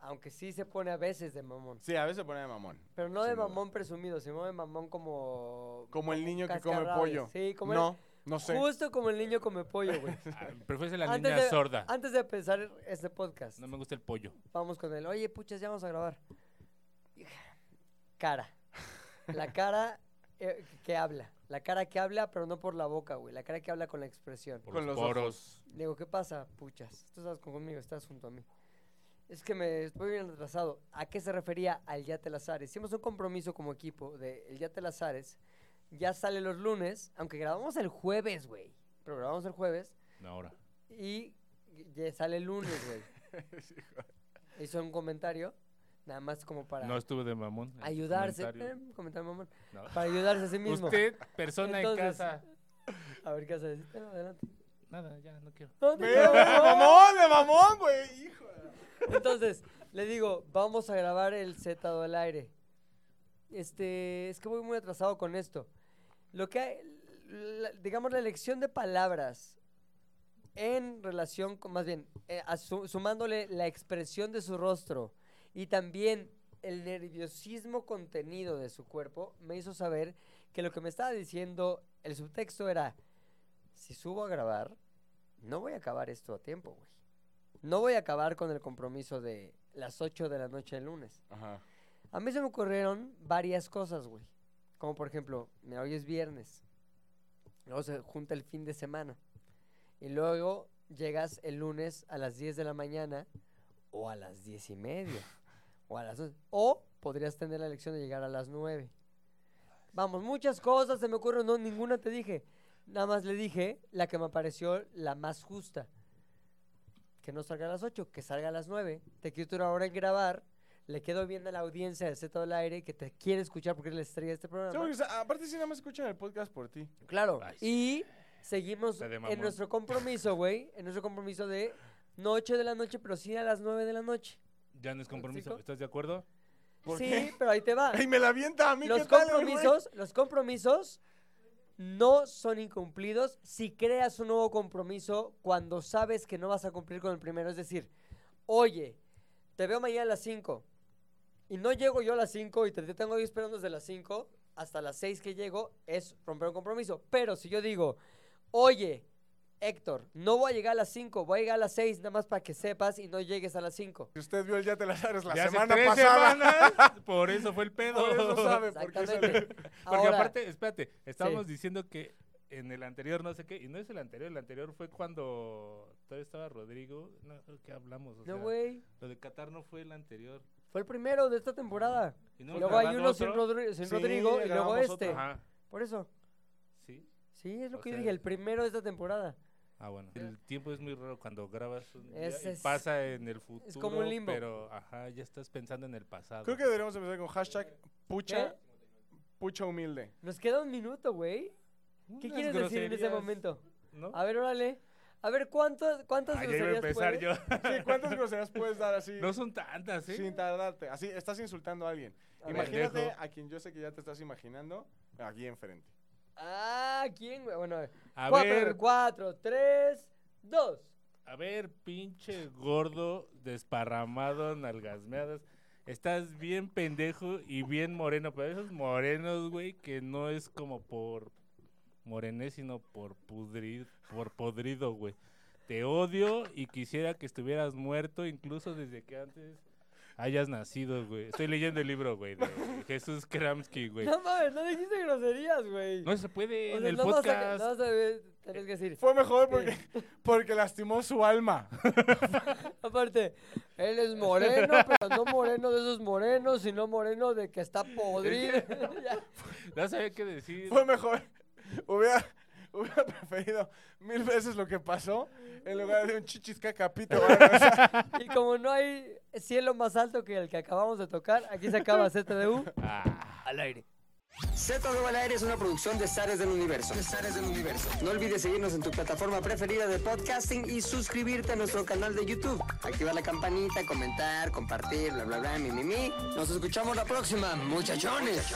Aunque sí se pone a veces de mamón. Sí, a veces se pone de mamón. Pero no de duda. mamón presumido, sino de mamón como... Como el niño que come pollo. Sí, como el- No, sé. Justo como el niño come pollo, güey. [laughs] Ah, Prefieres la Antes niña de- sorda. Antes de empezar este podcast, No me gusta el pollo. vamos con él. Oye, puchas, ya vamos a grabar. Cara. La cara eh, que habla. La cara que habla, pero no por la boca, güey. La cara que habla con la expresión. Por Con los, los poros. Le digo, ¿qué pasa, puchas? Tú estás conmigo, estás junto a mí. Es que me estoy bien retrasado. ¿A qué se refería al Ya te las Ares? Hicimos un compromiso como equipo de el Ya te las Ares. Ya sale los lunes, aunque grabamos el jueves, güey. Pero grabamos el jueves Una hora. y ya sale el lunes, [laughs] güey. Hizo un comentario, nada más como para No estuve de mamón. ayudarse. comentario. Eh, comentario, mamón. No. Para ayudarse a sí mismo. Usted, persona Entonces- en casa. A ver qué hace. decir. Pero adelante. Nada, ya, no quiero. No, de mamón, de mamón, güey. Hijo. Entonces, le digo, vamos a grabar el Z del aire. Este, es que voy muy atrasado con esto. Lo que hay, la- digamos, la elección de palabras en relación con, más bien, eh, asu- sumándole la expresión de su rostro y también el nerviosismo contenido de su cuerpo, me hizo saber que lo que me estaba diciendo, el subtexto era, si subo a grabar, no voy a acabar esto a tiempo, güey. No voy a acabar con el compromiso de las 8 de la noche del lunes. Ajá. A mí se me ocurrieron varias cosas, güey. Como por ejemplo, mira, hoy es viernes. Luego se junta el fin de semana. Y luego llegas el lunes a las 10 de la mañana o a las 10 y media. [laughs] O a las 11. O podrías tener la elección de llegar a las 9. Vamos, muchas cosas se me ocurren, no, ninguna te dije. Nada más le dije la que me pareció la más justa. Que no salga a las 8, que salga a las 9. Te quito una hora en grabar. Le quedo bien a la audiencia de Z del Aire que te quiere escuchar porque es la estrella de este Sí, programa. porque, o sea, aparte, si nada más escuchan el podcast por ti. Claro. Ay, Y seguimos en nuestro compromiso, güey. En nuestro compromiso de No 8 de la noche, pero sí a las 9 de la noche. Ya no es compromiso. ¿Estás de acuerdo? ¿Por sí, qué? pero ahí te va. ¡Ay, me la avienta a mí! Los ¿qué tal, compromisos, los compromisos no son incumplidos si creas un nuevo compromiso cuando sabes que no vas a cumplir con el primero. Es decir, oye, te veo mañana a las 5 y no llego yo a las 5 y te te tengo ahí esperando desde las 5 hasta las 6 que llego, es romper un compromiso. Pero si yo digo, oye, Héctor, no voy a llegar a las 5, voy a llegar a las 6 nada más para que sepas y no llegues a las 5. Si usted vio el Ya te la sabes la Ya hace semana tres pasada. semanas, [laughs] por eso fue el pedo. Por eso sabe, porque Exactamente. sale- [laughs] Porque Ahora, aparte, espérate, estábamos diciendo que en el anterior no sé qué, y no es el anterior, el anterior fue cuando todavía estaba Rodrigo, no, ¿qué hablamos? O no, güey, lo de Qatar no fue el anterior. Fue el primero de esta temporada. Y Y no luego hay uno sin, otro. Rodri- sin Sí, Rodrigo y luego este. Ajá, Por eso. sí. Sí, es lo O que yo sea, dije, el primero de esta temporada. Ah, bueno. El tiempo es muy raro cuando grabas un día Es- y es- pasa en el futuro, como un limbo. pero ajá, ya estás pensando en el pasado. Creo que deberíamos empezar con hashtag pucha, ¿Qué? pucha humilde. Nos queda un minuto, güey. ¿Qué Unas quieres decir en ese groserías, momento? ¿no? A ver, órale. A ver, ¿cuántas, cuántas Ah, ya iba a groserías empezar puedes? yo. Sí, ¿cuántas groserías puedes dar así No son tantas, ¿eh? sin tardarte? Así, estás insultando a alguien. A. Imagínate a quien yo sé que ya te estás imaginando aquí enfrente. Ah, ¿quién, güey? Bueno, a ver. Cuatro, tres, dos. A ver, pinche gordo, desparramado, nalgasmeadas. Estás bien pendejo y bien moreno, pero esos morenos, güey, que no es como por morenés, sino por pudrir, por podrido, güey. Te odio y quisiera que estuvieras muerto, incluso desde que antes hayas nacido, güey. Estoy leyendo el libro, güey, de Jesús Kramsky, güey. No mames, no dijiste groserías, güey. No se puede O en sea, el no vas a- podcast. no vas a ver, tenés que decir. Fue mejor porque, porque lastimó su alma. [laughs] Aparte, él es moreno, pero no moreno de esos morenos, sino moreno de que está podrido. [laughs] No sabía qué decir. Fue mejor. Hubiera, [laughs] hubiera preferido mil veces lo que pasó en lugar de un chichis cacapito. Y como no hay cielo más alto que el que acabamos de tocar, aquí se acaba ZDU Ah. al aire. Z2 al aire es una producción de Zares del Universo. Zares del Universo. No olvides seguirnos en tu plataforma preferida de podcasting y suscribirte a nuestro canal de YouTube. Activar la campanita, comentar, compartir, bla, bla, bla, mi, mi, mi. Nos escuchamos la próxima, muchachones.